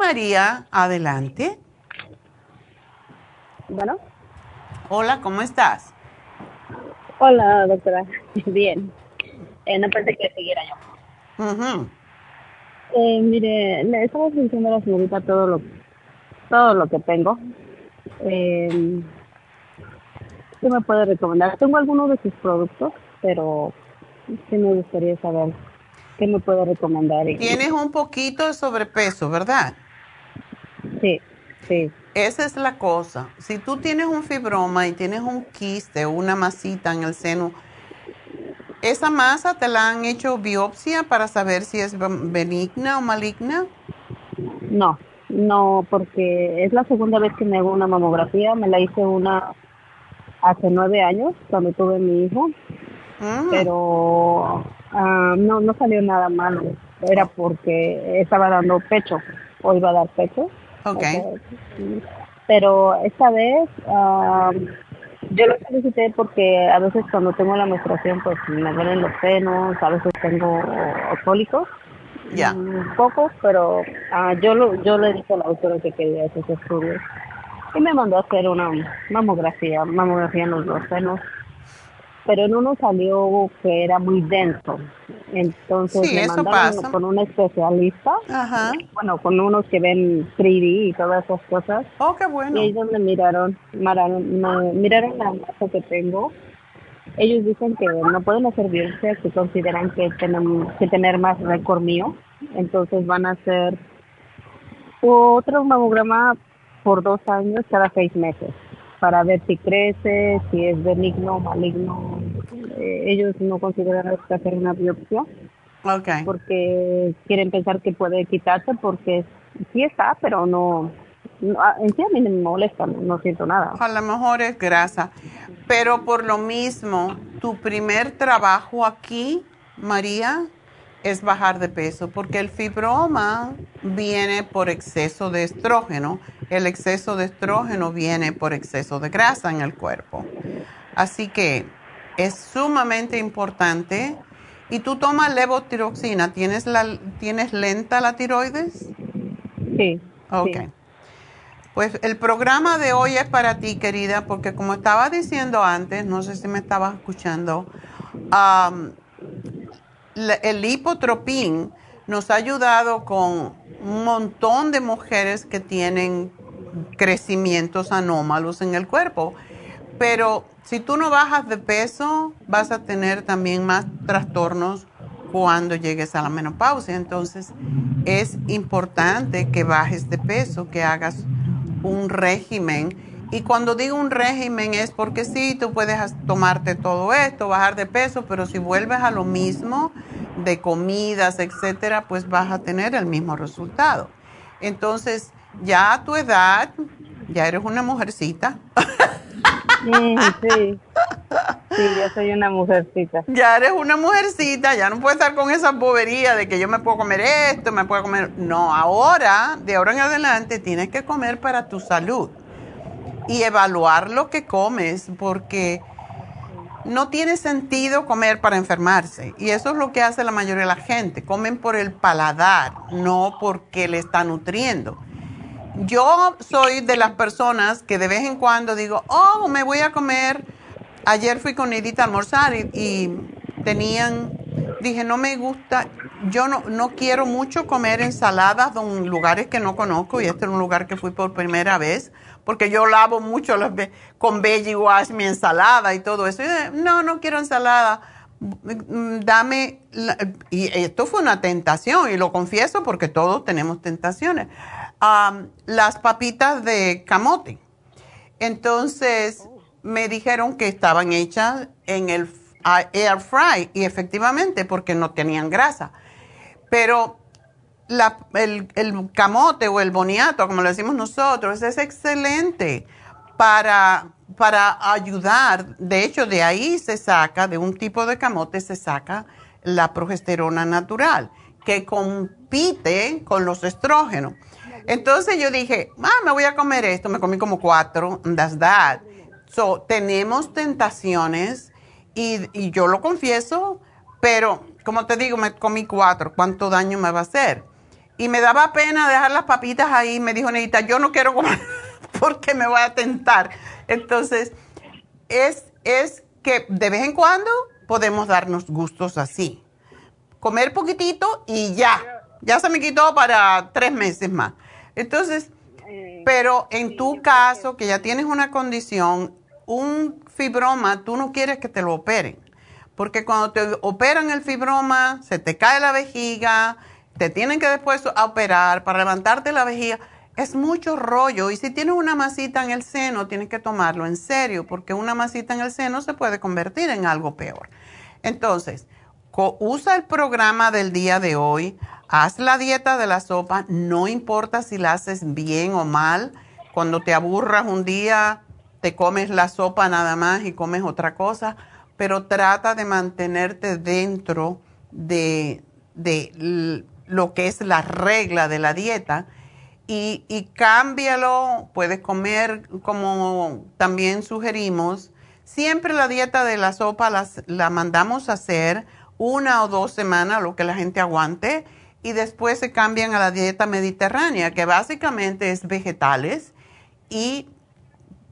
María, adelante. Bueno. Hola, ¿cómo estás? Hola, doctora. Bien. Eh, no pensé que siguiera yo. eh, mire, le estamos diciendo a la señorita todo lo, todo lo que tengo. Eh, ¿Qué me puede recomendar? Tengo algunos de sus productos, pero sí me gustaría saber qué me puede recomendar. Tienes un poquito de sobrepeso, ¿verdad? Sí, sí. Esa es la cosa. Si tú tienes un fibroma y tienes un quiste o una masita en el seno, ¿esa masa te la han hecho biopsia para saber si es benigna o maligna? No, no, porque es la segunda vez que me hago una mamografía. Me la hice una hace nueve años, cuando tuve mi hijo, mm. pero ah, no, no salió nada malo. Era porque estaba dando pecho, o iba a dar pecho. Ok. pero esta vez uh, yo lo solicité porque a veces cuando tengo la menstruación pues me duelen los senos, a veces tengo cólicos. Ya. Un poco, pero uh, yo lo, yo le dije a la doctora que quería esos estudios y me mandó a hacer una mamografía, mamografía en los dos senos, pero en uno salió que era muy denso. Entonces me mandaron con un especialista, bueno, con unos que ven 3D y todas esas cosas. Oh, qué bueno. Y ahí donde miraron, miraron, miraron la masa que tengo. Ellos dicen que no pueden hacer biopsias, que consideran que tienen que tener más récord mío. Entonces van a hacer otro mamograma por dos años cada seis meses para ver si crece, si es benigno o maligno. Eh, ellos no consideran que hacer una biopsia. Okay. Porque quieren pensar que puede quitarse porque sí está, pero no, en sí a mí me molesta, no, siento nada. A lo mejor es grasa, pero por lo mismo, tu primer trabajo aquí, María, es bajar de peso, porque el fibroma viene por exceso de estrógeno. El exceso de estrógeno viene por exceso de grasa en el cuerpo. Así que es sumamente importante. ¿Y tú tomas levotiroxina? ¿Tienes, la, ¿Tienes lenta la tiroides? Sí. Ok. Pues el programa de hoy es para ti, querida, porque como estaba diciendo antes, no sé si me estabas escuchando, el hipotropín nos ha ayudado con un montón de mujeres que tienen crecimientos anómalos en el cuerpo. Pero si tú no bajas de peso, vas a tener también más trastornos cuando llegues a la menopausia. Entonces, es importante que bajes de peso, que hagas un régimen. Y cuando digo un régimen es porque sí, tú puedes tomarte todo esto, bajar de peso, pero si vuelves a lo mismo, de comidas, etcétera, pues vas a tener el mismo resultado. Entonces, ya a tu edad, ya eres una mujercita. Mm, sí, sí, yo soy una mujercita. Ya eres una mujercita, ya no puedes estar con esa bobería de que yo me puedo comer esto, me puedo comer. No, ahora, de ahora en adelante, tienes que comer para tu salud y evaluar lo que comes, porque no tiene sentido comer para enfermarse. Y eso es lo que hace la mayoría de la gente. Comen por el paladar, no porque le está nutriendo. Yo soy de las personas que de vez en cuando digo, oh, me voy a comer. Ayer fui con Edith a almorzar y, tenían, dije, no me gusta, yo no, no quiero mucho comer ensaladas en lugares que no conozco y este es un lugar que fui por primera vez porque yo lavo mucho con veggie wash mi ensalada y todo eso. no, no quiero ensalada. Mm, dame, y esto fue una tentación y lo confieso porque todos tenemos tentaciones. Las papitas de camote. Entonces me dijeron que estaban hechas en el air fry y efectivamente porque no tenían grasa. Pero el, camote o el boniato, como lo decimos nosotros, es excelente para, para ayudar. De hecho, de ahí se saca, de un tipo de camote se saca la progesterona natural, que compite con los estrógenos. Entonces yo dije, ah, me voy a comer esto, me comí como cuatro, that's that. So, tenemos tentaciones y, yo lo confieso, pero como te digo, me comí cuatro, ¿cuánto daño me va a hacer? y me daba pena dejar las papitas ahí. Me dijo, Neita, yo no quiero comer porque me voy a tentar. Entonces, es, es que de vez en cuando podemos darnos gustos así. Comer poquitito y ya. Ya se me quitó para tres meses más. Entonces, pero en tu caso, que ya tienes una condición, un fibroma, tú no quieres que te lo operen. Porque cuando te operan el fibroma, se te cae la vejiga, te tienen que después operar para levantarte la vejiga. Es mucho rollo y si tienes una masita en el seno, tienes que tomarlo en serio porque una masita en el seno se puede convertir en algo peor. Entonces, usa el programa del día de hoy, haz la dieta de la sopa, no importa si la haces bien o mal, cuando te aburras un día, te comes la sopa nada más y comes otra cosa, pero trata de mantenerte dentro de, lo que es la regla de la dieta y, y cámbialo, puedes comer como también sugerimos. Siempre la dieta de la sopa la mandamos a hacer una o dos semanas, lo que la gente aguante, y después se cambian a la dieta mediterránea, que básicamente es vegetales y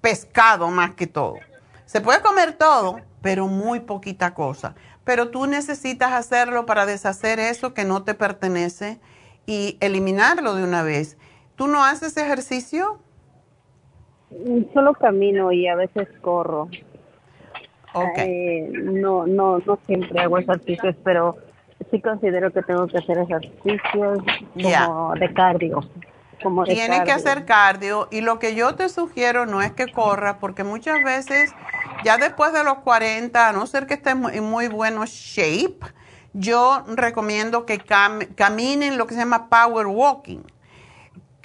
pescado más que todo. Se puede comer todo, pero muy poquita cosa. Pero tú necesitas hacerlo para deshacer eso que no te pertenece y eliminarlo de una vez. ¿Tú no haces ejercicio? Solo camino y a veces corro. Okay. no, no, no siempre hago ejercicios, pero sí considero que tengo que hacer ejercicios como de cardio. Como Tienes que hacer cardio y lo que yo te sugiero no es que corras porque muchas veces ya después de los 40, a no ser que estés en muy bueno shape, yo recomiendo que caminen lo que se llama power walking.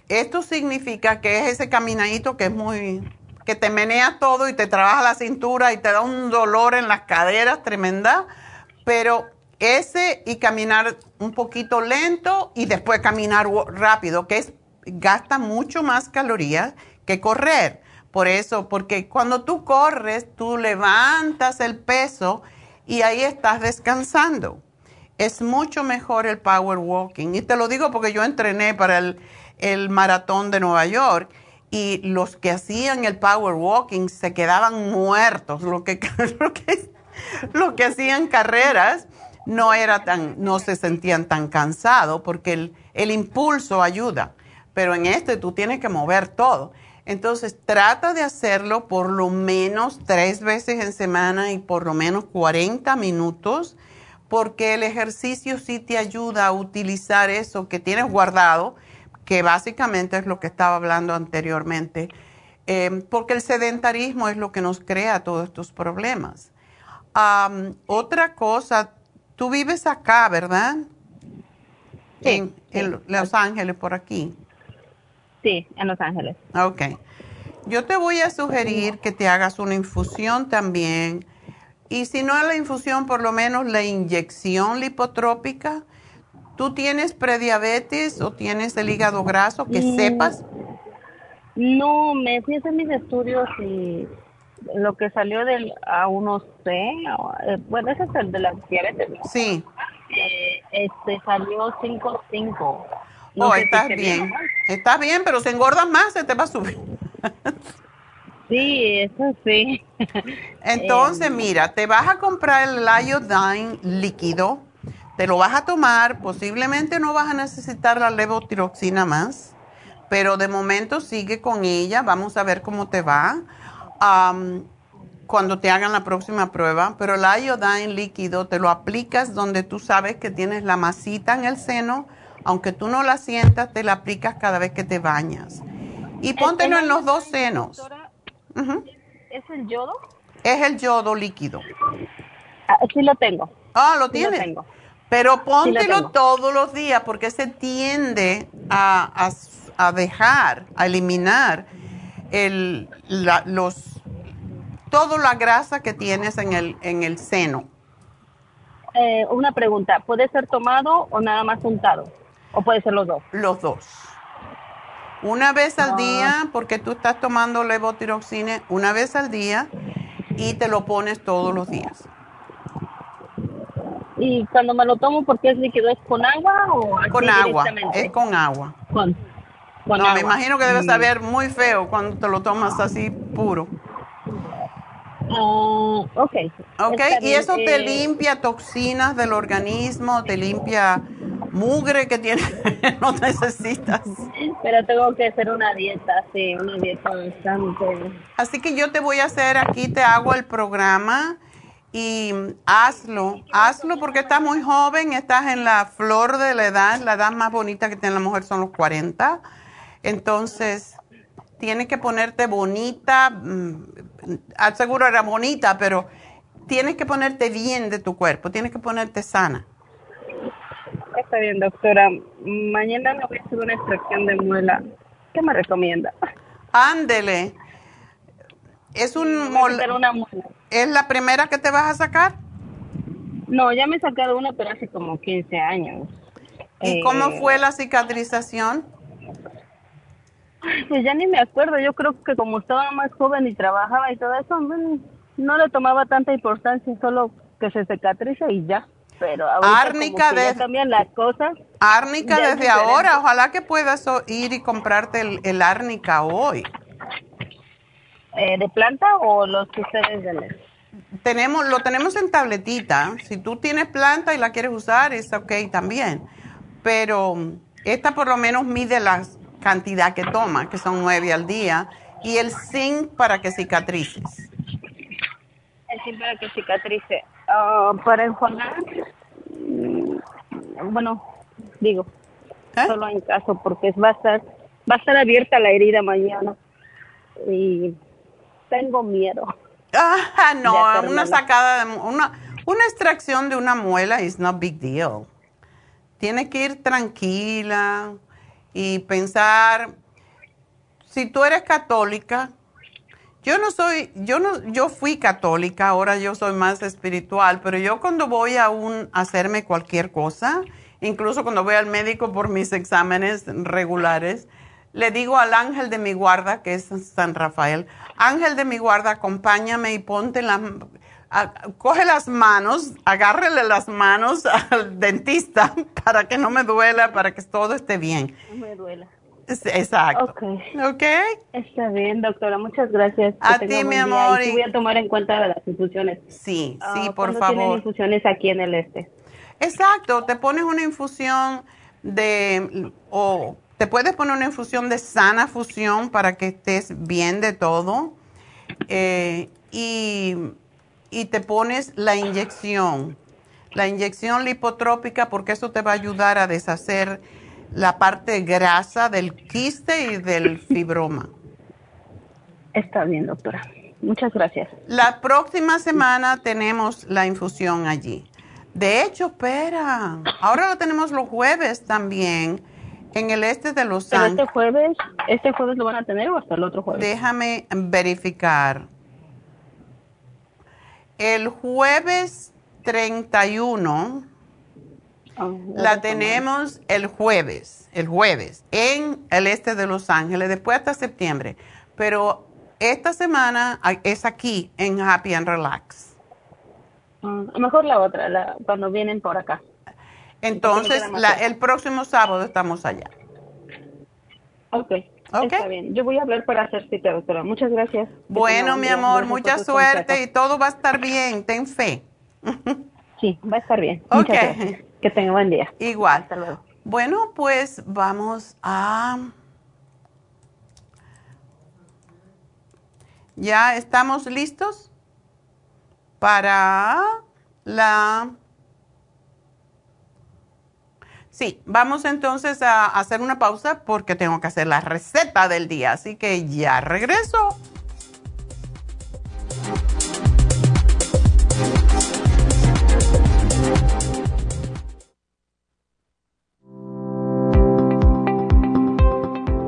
Esto significa que es ese caminadito que es muy que te menea todo y te trabaja la cintura y te da un dolor en las caderas tremenda, pero ese y caminar un poquito lento y después caminar rápido, que es gasta mucho más calorías que correr. Por eso, porque cuando tú corres, tú levantas el peso y ahí estás descansando. Es mucho mejor el power walking. Y te lo digo porque yo entrené para el, el maratón de Nueva York y los que hacían el power walking se quedaban muertos, lo que, lo que, hacían carreras no era tan, no se sentían tan cansados porque el, el impulso ayuda, pero en este tú tienes que mover todo. Entonces trata de hacerlo por lo menos tres veces en semana y por lo menos 40 minutos, porque el ejercicio sí te ayuda a utilizar eso que tienes guardado que básicamente es lo que estaba hablando anteriormente, eh, porque el sedentarismo es lo que nos crea todos estos problemas. otra cosa, tú vives acá, ¿verdad? Sí, en, Los Ángeles, por aquí. Sí, en Los Ángeles. Ok. Yo te voy a sugerir que te hagas una infusión también. Y si no es la infusión, por lo menos la inyección lipotrópica ¿Tú tienes prediabetes o tienes el hígado graso que mm. sepas? No, me fui a hacer mis estudios y lo que salió del A1C, eh, bueno, ese es el de la diabetes. Sí. Eh, este salió 5.5. No oh, estás bien. Estás bien, pero se engorda más, se te va a subir. sí, eso sí. Entonces, em. mira, te vas a comprar el iodine líquido te lo vas a tomar, posiblemente no vas a necesitar la levotiroxina más, pero de momento sigue con ella, vamos a ver cómo te va cuando te hagan la próxima prueba, pero el iodine líquido te lo aplicas donde tú sabes que tienes la masita en el seno, aunque tú no la sientas, te la aplicas cada vez que te bañas. Y póntelo en los dos senos. ¿Es el yodo? Es el yodo líquido. Ah, sí lo tengo. Ah, ¿lo tienes? Lo tengo. Pero póntelo todos los días porque se tiende a, dejar, a eliminar el, la, los, toda la grasa que tienes en el, en el seno. Eh, una pregunta, ¿puede ser tomado o nada más untado? ¿O puede ser los dos? Los dos. Una vez al ah. día, porque tú estás tomando levotiroxina una vez al día y te lo pones todos los días. Y cuando me lo tomo, porque es líquido? ¿Es con agua o Con agua, es con agua. Con, no, me imagino que debe mm. saber muy feo cuando te lo tomas así puro. Uh, ok. Ok, y eso te eh, limpia toxinas del organismo, te limpia mugre que tienes, no necesitas. Pero tengo que hacer una dieta, sí, una dieta bastante. Así que yo te voy a hacer aquí, te hago el programa y hazlo, hazlo porque estás muy joven, estás en la flor de la edad, la edad más bonita que tiene la mujer son los 40. Entonces, tienes que ponerte bonita, mm, seguro era bonita, pero tienes que ponerte bien de tu cuerpo, tienes que ponerte sana. Está bien, doctora. Mañana me voy a hacer una extracción de muela. ¿Qué me recomienda? Ándele. Es un ¿Es la primera que te vas a sacar? No, ya me he sacado una, pero hace como 15 años. ¿Y cómo eh, fue la cicatrización? Pues ya ni me acuerdo, yo creo que como estaba más joven y trabajaba y todo eso, no le tomaba tanta importancia, solo que se cicatriza y ya. Pero Árnica de... cambian las cosas. Árnica desde ahora, ojalá que puedas ir y comprarte el, el árnica hoy. Eh, ¿De planta o los que ustedes venden? Tenemos, lo tenemos en tabletita. Si tú tienes planta y la quieres usar, es ok también. Pero esta por lo menos mide la cantidad que toma, que son nueve al día, y el zinc para que cicatrices. El zinc para que cicatrice. Ah, para enjuagar, mm, bueno, digo, ¿Eh? solo en caso, porque va a estar, va a estar abierta la herida mañana. Y tengo miedo. Ah, no, una sacada, de, una, una extracción de una muela is not big deal. Tiene que ir tranquila y pensar, si tú eres católica, yo no soy, yo no, yo fui católica, ahora yo soy más espiritual, pero yo cuando voy a un, hacerme cualquier cosa, incluso cuando voy al médico por mis exámenes regulares, le digo al ángel de mi guarda, que es San Rafael, ángel de mi guarda, acompáñame y ponte la, coge las manos, agárrele las manos al dentista para que no me duela, para que todo esté bien. No me duela. Exacto. Ok. Ok. Está bien, doctora. Muchas gracias. A ti, mi amor. Y voy a tomar en cuenta las infusiones. Sí, sí, ah, por favor. tienen infusiones aquí en el este? Exacto. Te pones una infusión de, o te puedes poner una infusión de sana fusión para que estés bien de todo. Eh, y, y te pones la inyección, la inyección lipotrópica, porque eso te va a ayudar a deshacer la parte grasa del quiste y del fibroma. Está bien, doctora. Muchas gracias. La próxima semana tenemos la infusión allí. De hecho, espera, ahora lo tenemos los jueves también en el este de Los Ángeles. este jueves, este jueves lo van a tener o hasta el otro jueves? Déjame verificar. El jueves 31 Ah, la tenemos el jueves, el jueves, en el este de Los Ángeles, después hasta septiembre. Pero esta semana es aquí, en Happy and Relax. Ah, mejor la otra, la, cuando vienen por acá. Entonces, el próximo sábado estamos allá. Ok. Está bien. Yo voy a hablar para hacer cita, doctora. Muchas gracias. Bueno, mi amor, mucha suerte y todo va a estar bien. Ten fe. sí, va a estar bien. Muchas gracias. Que tenga buen día. Igual. Hasta luego. Bueno, pues vamos a... ¿Ya estamos listos para la... Sí, vamos entonces a hacer una pausa porque tengo que hacer la receta del día, así que ya regreso.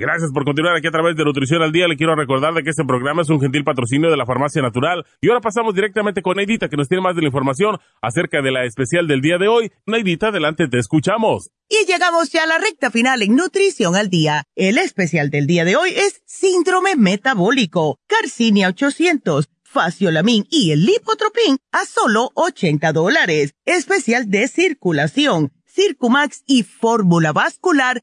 Gracias por continuar aquí a través de Nutrición al Día. Le quiero recordar de que este programa es un gentil patrocinio de la Farmacia Natural. Y ahora pasamos directamente con Neidita, que nos tiene más de la información acerca de la especial del día de hoy. Neidita, adelante, te escuchamos. Y llegamos ya a la recta final en Nutrición al Día. El especial del día de hoy es Síndrome Metabólico, Carcinia 800, Faciolamin y el Lipotropin a solo 80 dólares. Especial de circulación, Circumax y fórmula vascular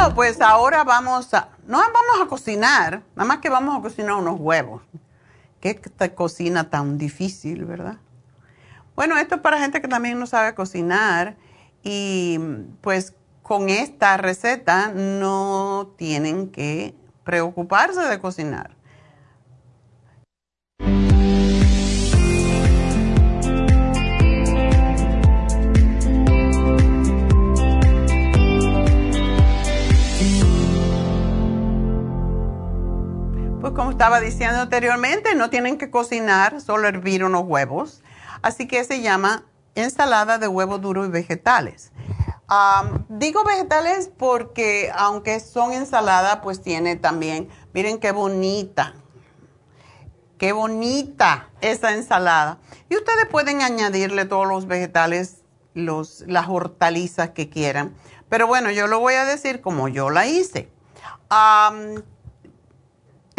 Bueno, pues ahora vamos a, no vamos a cocinar, nada más que vamos a cocinar unos huevos. Qué cocina tan difícil, ¿verdad? Bueno, esto es para gente que también no sabe cocinar y pues con esta receta no tienen que preocuparse de cocinar. Como estaba diciendo anteriormente, no tienen que cocinar, solo hervir unos huevos. Así que se llama ensalada de huevo duro y vegetales. digo vegetales porque aunque son ensalada, pues tiene también, miren qué bonita, qué bonita esa ensalada. Y ustedes pueden añadirle todos los vegetales, las hortalizas que quieran. Pero bueno, yo lo voy a decir como yo la hice.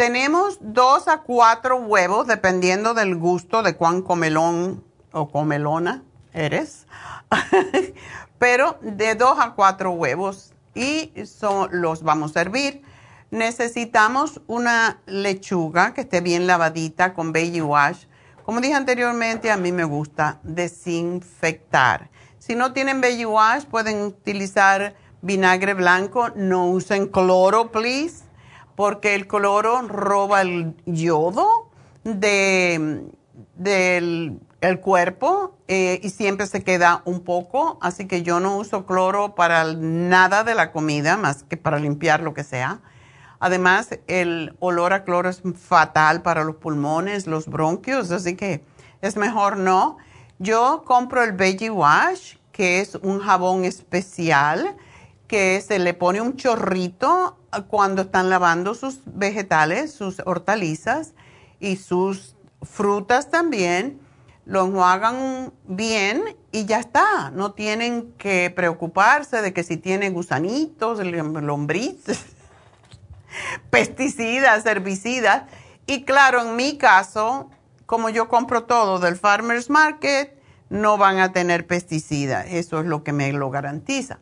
Tenemos dos a cuatro huevos, dependiendo del gusto de cuán comelón o comelona eres. Pero de dos a cuatro huevos y son, los vamos a hervir. Necesitamos una lechuga que esté bien lavadita con baby wash. Como dije anteriormente, a mí me gusta desinfectar. Si no tienen baby wash, pueden utilizar vinagre blanco. No usen cloro, please porque el cloro roba el yodo de, del el cuerpo eh, y siempre se queda un poco, así que yo no uso cloro para nada de la comida, más que para limpiar lo que sea. Además, el olor a cloro es fatal para los pulmones, los bronquios, así que es mejor no. Yo compro el Veggie Wash, que es un jabón especial que se le pone un chorrito cuando están lavando sus vegetales, sus hortalizas y sus frutas también, lo enjuagan bien y ya está. No tienen que preocuparse de que si tienen gusanitos, lombrices, pesticidas, herbicidas. Y claro, en mi caso, como yo compro todo del Farmer's Market, no van a tener pesticidas. Eso es lo que me lo garantiza.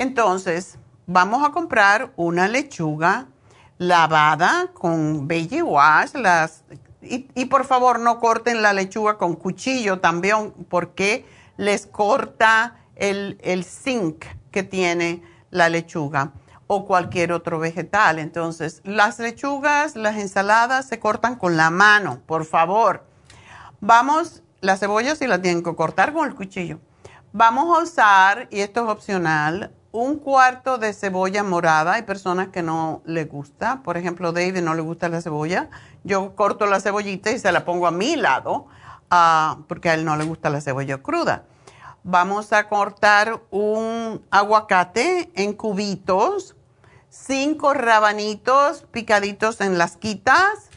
Entonces, vamos a comprar una lechuga lavada con baby wash. Las, y, por favor no corten la lechuga con cuchillo también porque les corta el, el zinc que tiene la lechuga o cualquier otro vegetal. Entonces, las lechugas, las ensaladas se cortan con la mano, por favor. Vamos, las cebollas sí las tienen que cortar con el cuchillo. Vamos a usar, y esto es opcional, un cuarto de cebolla morada. Hay personas que no le gusta. Por ejemplo, David no le gusta la cebolla. Yo corto la cebollita y se la pongo a mi lado ah, porque a él no le gusta la cebolla cruda. Vamos a cortar un aguacate en cubitos, cinco rabanitos picaditos en las quitas.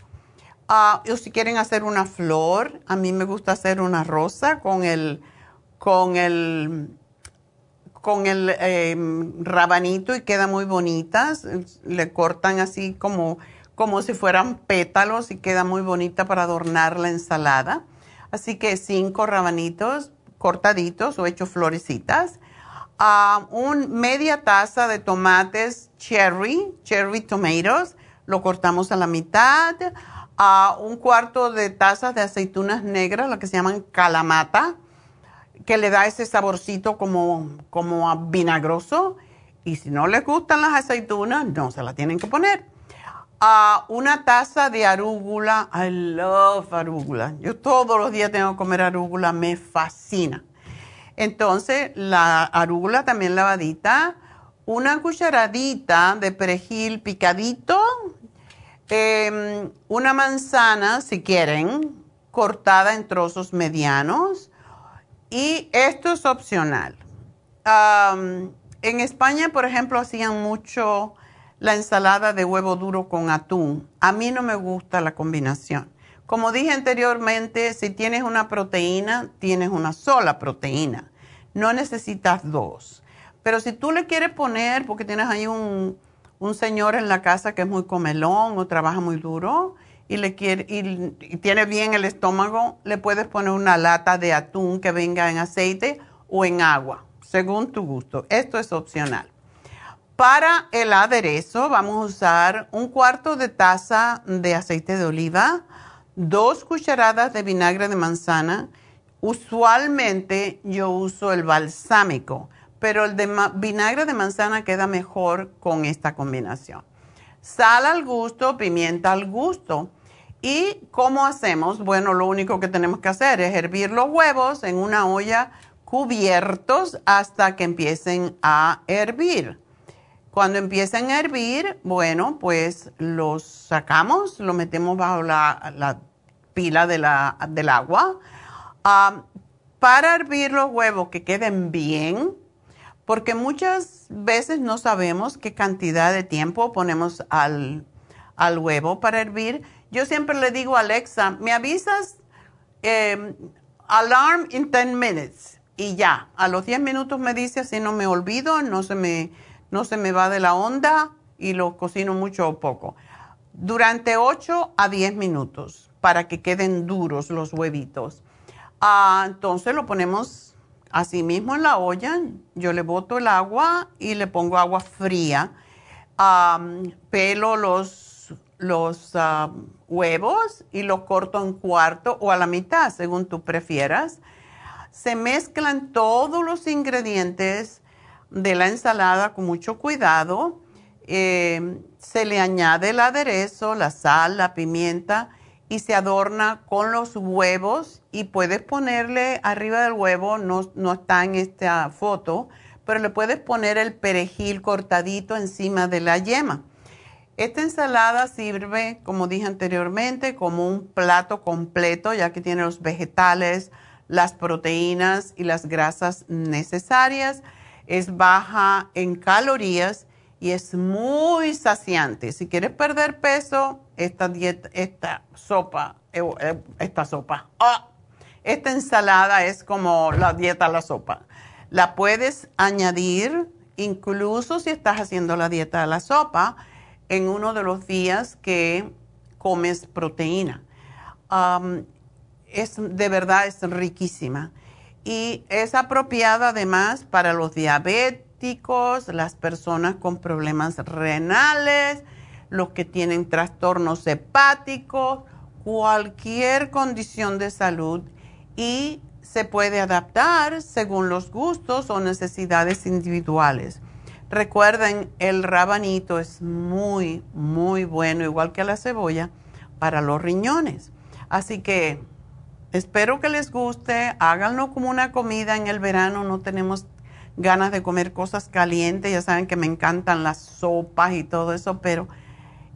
Uh, o si quieren hacer una flor, a mí me gusta hacer una rosa con el, con el con el em, rabanito y queda muy bonitas. Le cortan así como, como si fueran pétalos y queda muy bonita para adornar la ensalada. Así que cinco rabanitos cortaditos o hechos florecitas. a un media taza de tomates cherry, cherry tomatoes, lo cortamos a la mitad, a un cuarto de taza de aceitunas negras, lo que se llaman calamata, que le da ese saborcito como, como vinagroso. Y si no les gustan las aceitunas, no se la tienen que poner. A una taza de arúgula, I love arúgula. Yo todos los días tengo que comer arúgula, me fascina. Entonces, la arúgula también lavadita, una cucharadita de perejil picadito, em, una manzana, si quieren, cortada en trozos medianos. Y esto es opcional. en España, por ejemplo, hacían mucho la ensalada de huevo duro con atún. A mí no me gusta la combinación. Como dije anteriormente, si tienes una proteína, tienes una sola proteína. No necesitas dos. Pero si tú le quieres poner, porque tienes ahí un, señor en la casa que es muy comelón o trabaja muy duro y, le quiere, y, tiene bien el estómago, le puedes poner una lata de atún que venga en aceite o en agua, según tu gusto. Esto es opcional. Para el aderezo vamos a usar un cuarto de taza de aceite de oliva, dos cucharadas de vinagre de manzana. Usualmente yo uso el balsámico, pero el de vinagre de manzana queda mejor con esta combinación. Sal al gusto, pimienta al gusto. ¿Y cómo hacemos? Bueno, lo único que tenemos que hacer es hervir los huevos en una olla cubiertos hasta que empiecen a hervir. Cuando empiecen a hervir, bueno, pues los sacamos, lo metemos bajo la, pila de la, del agua. para hervir los huevos que queden bien, porque muchas veces no sabemos qué cantidad de tiempo ponemos al, huevo para hervir. Yo siempre le digo a Alexa, me avisas em, alarm in 10 minutes y ya, a los 10 minutos me dice así no me olvido, no se me no se me va de la onda y lo cocino mucho o poco. Durante 8 a 10 minutos para que queden duros los huevitos. Ah, entonces lo ponemos así mismo en la olla. Yo le boto el agua y le pongo agua fría. pelo los, los ah, huevos y los corto en cuarto o a la mitad, según tú prefieras. Se mezclan todos los ingredientes de la ensalada con mucho cuidado. Eh, se le añade el aderezo, la sal, la pimienta y se adorna con los huevos y puedes ponerle arriba del huevo, no, no está en esta foto, pero le puedes poner el perejil cortadito encima de la yema. Esta ensalada sirve, como dije anteriormente, como un plato completo, ya que tiene los vegetales, las proteínas y las grasas necesarias es baja en calorías y es muy saciante. Si quieres perder peso, esta dieta, esta sopa, eh, eh, esta sopa, ah, esta ensalada es como la dieta la sopa. La puedes añadir incluso si estás haciendo la dieta de la sopa en uno de los días que comes proteína. es de verdad es riquísima y es apropiada además para los diabéticos, las personas con problemas renales, los que tienen trastornos hepáticos, cualquier condición de salud y se puede adaptar según los gustos o necesidades individuales. Recuerden, el rabanito es muy, muy bueno, igual que la cebolla, para los riñones. Así que Espero que les guste, háganlo como una comida en el verano, no tenemos ganas de comer cosas calientes, ya saben que me encantan las sopas y todo eso, pero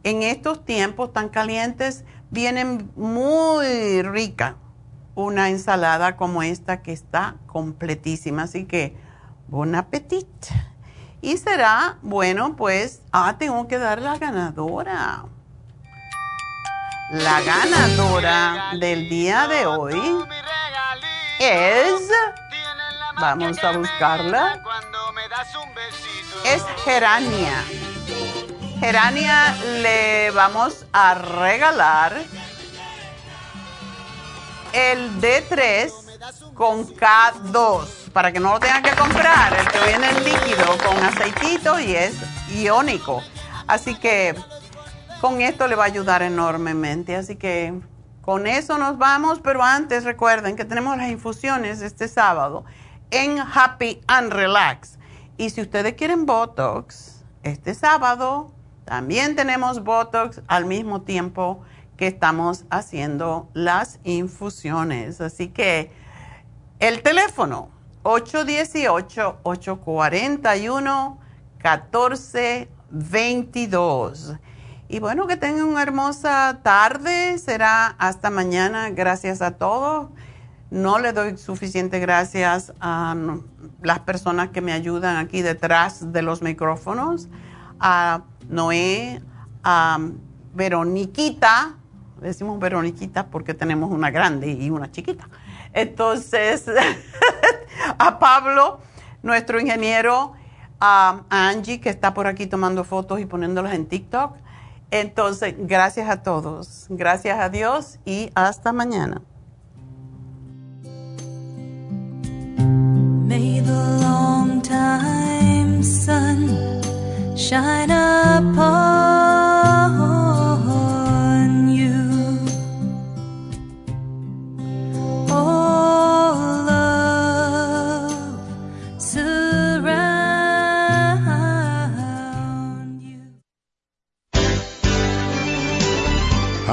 en estos tiempos tan calientes vienen muy rica una ensalada como esta que está completísima, así que bon appetit. Y será, bueno, pues, ah, tengo que dar la ganadora. La ganadora del día de hoy es, vamos a buscarla, es Gerania. Gerania le vamos a regalar el D3 con K2 para que no lo tengan que comprar. El que viene en líquido con aceitito y es iónico. Así que con esto le va a ayudar enormemente. Así que con eso nos vamos, pero antes recuerden que tenemos las infusiones este sábado en Happy and Relax. Y si ustedes quieren Botox, este sábado también tenemos Botox al mismo tiempo que estamos haciendo las infusiones. Así que el teléfono 818-841-1422. Y bueno, que tengan una hermosa tarde. Será hasta mañana. Gracias a todos. No le doy suficiente gracias a las personas que me ayudan aquí detrás de los micrófonos. A Noé, a Veroniquita. Decimos Veroniquita porque tenemos una grande y una chiquita. Entonces, a Pablo, nuestro ingeniero, a Angie, que está por aquí tomando fotos y poniéndolas en TikTok entonces, gracias a todos, gracias a Dios y hasta mañana. May the long time sun shine upon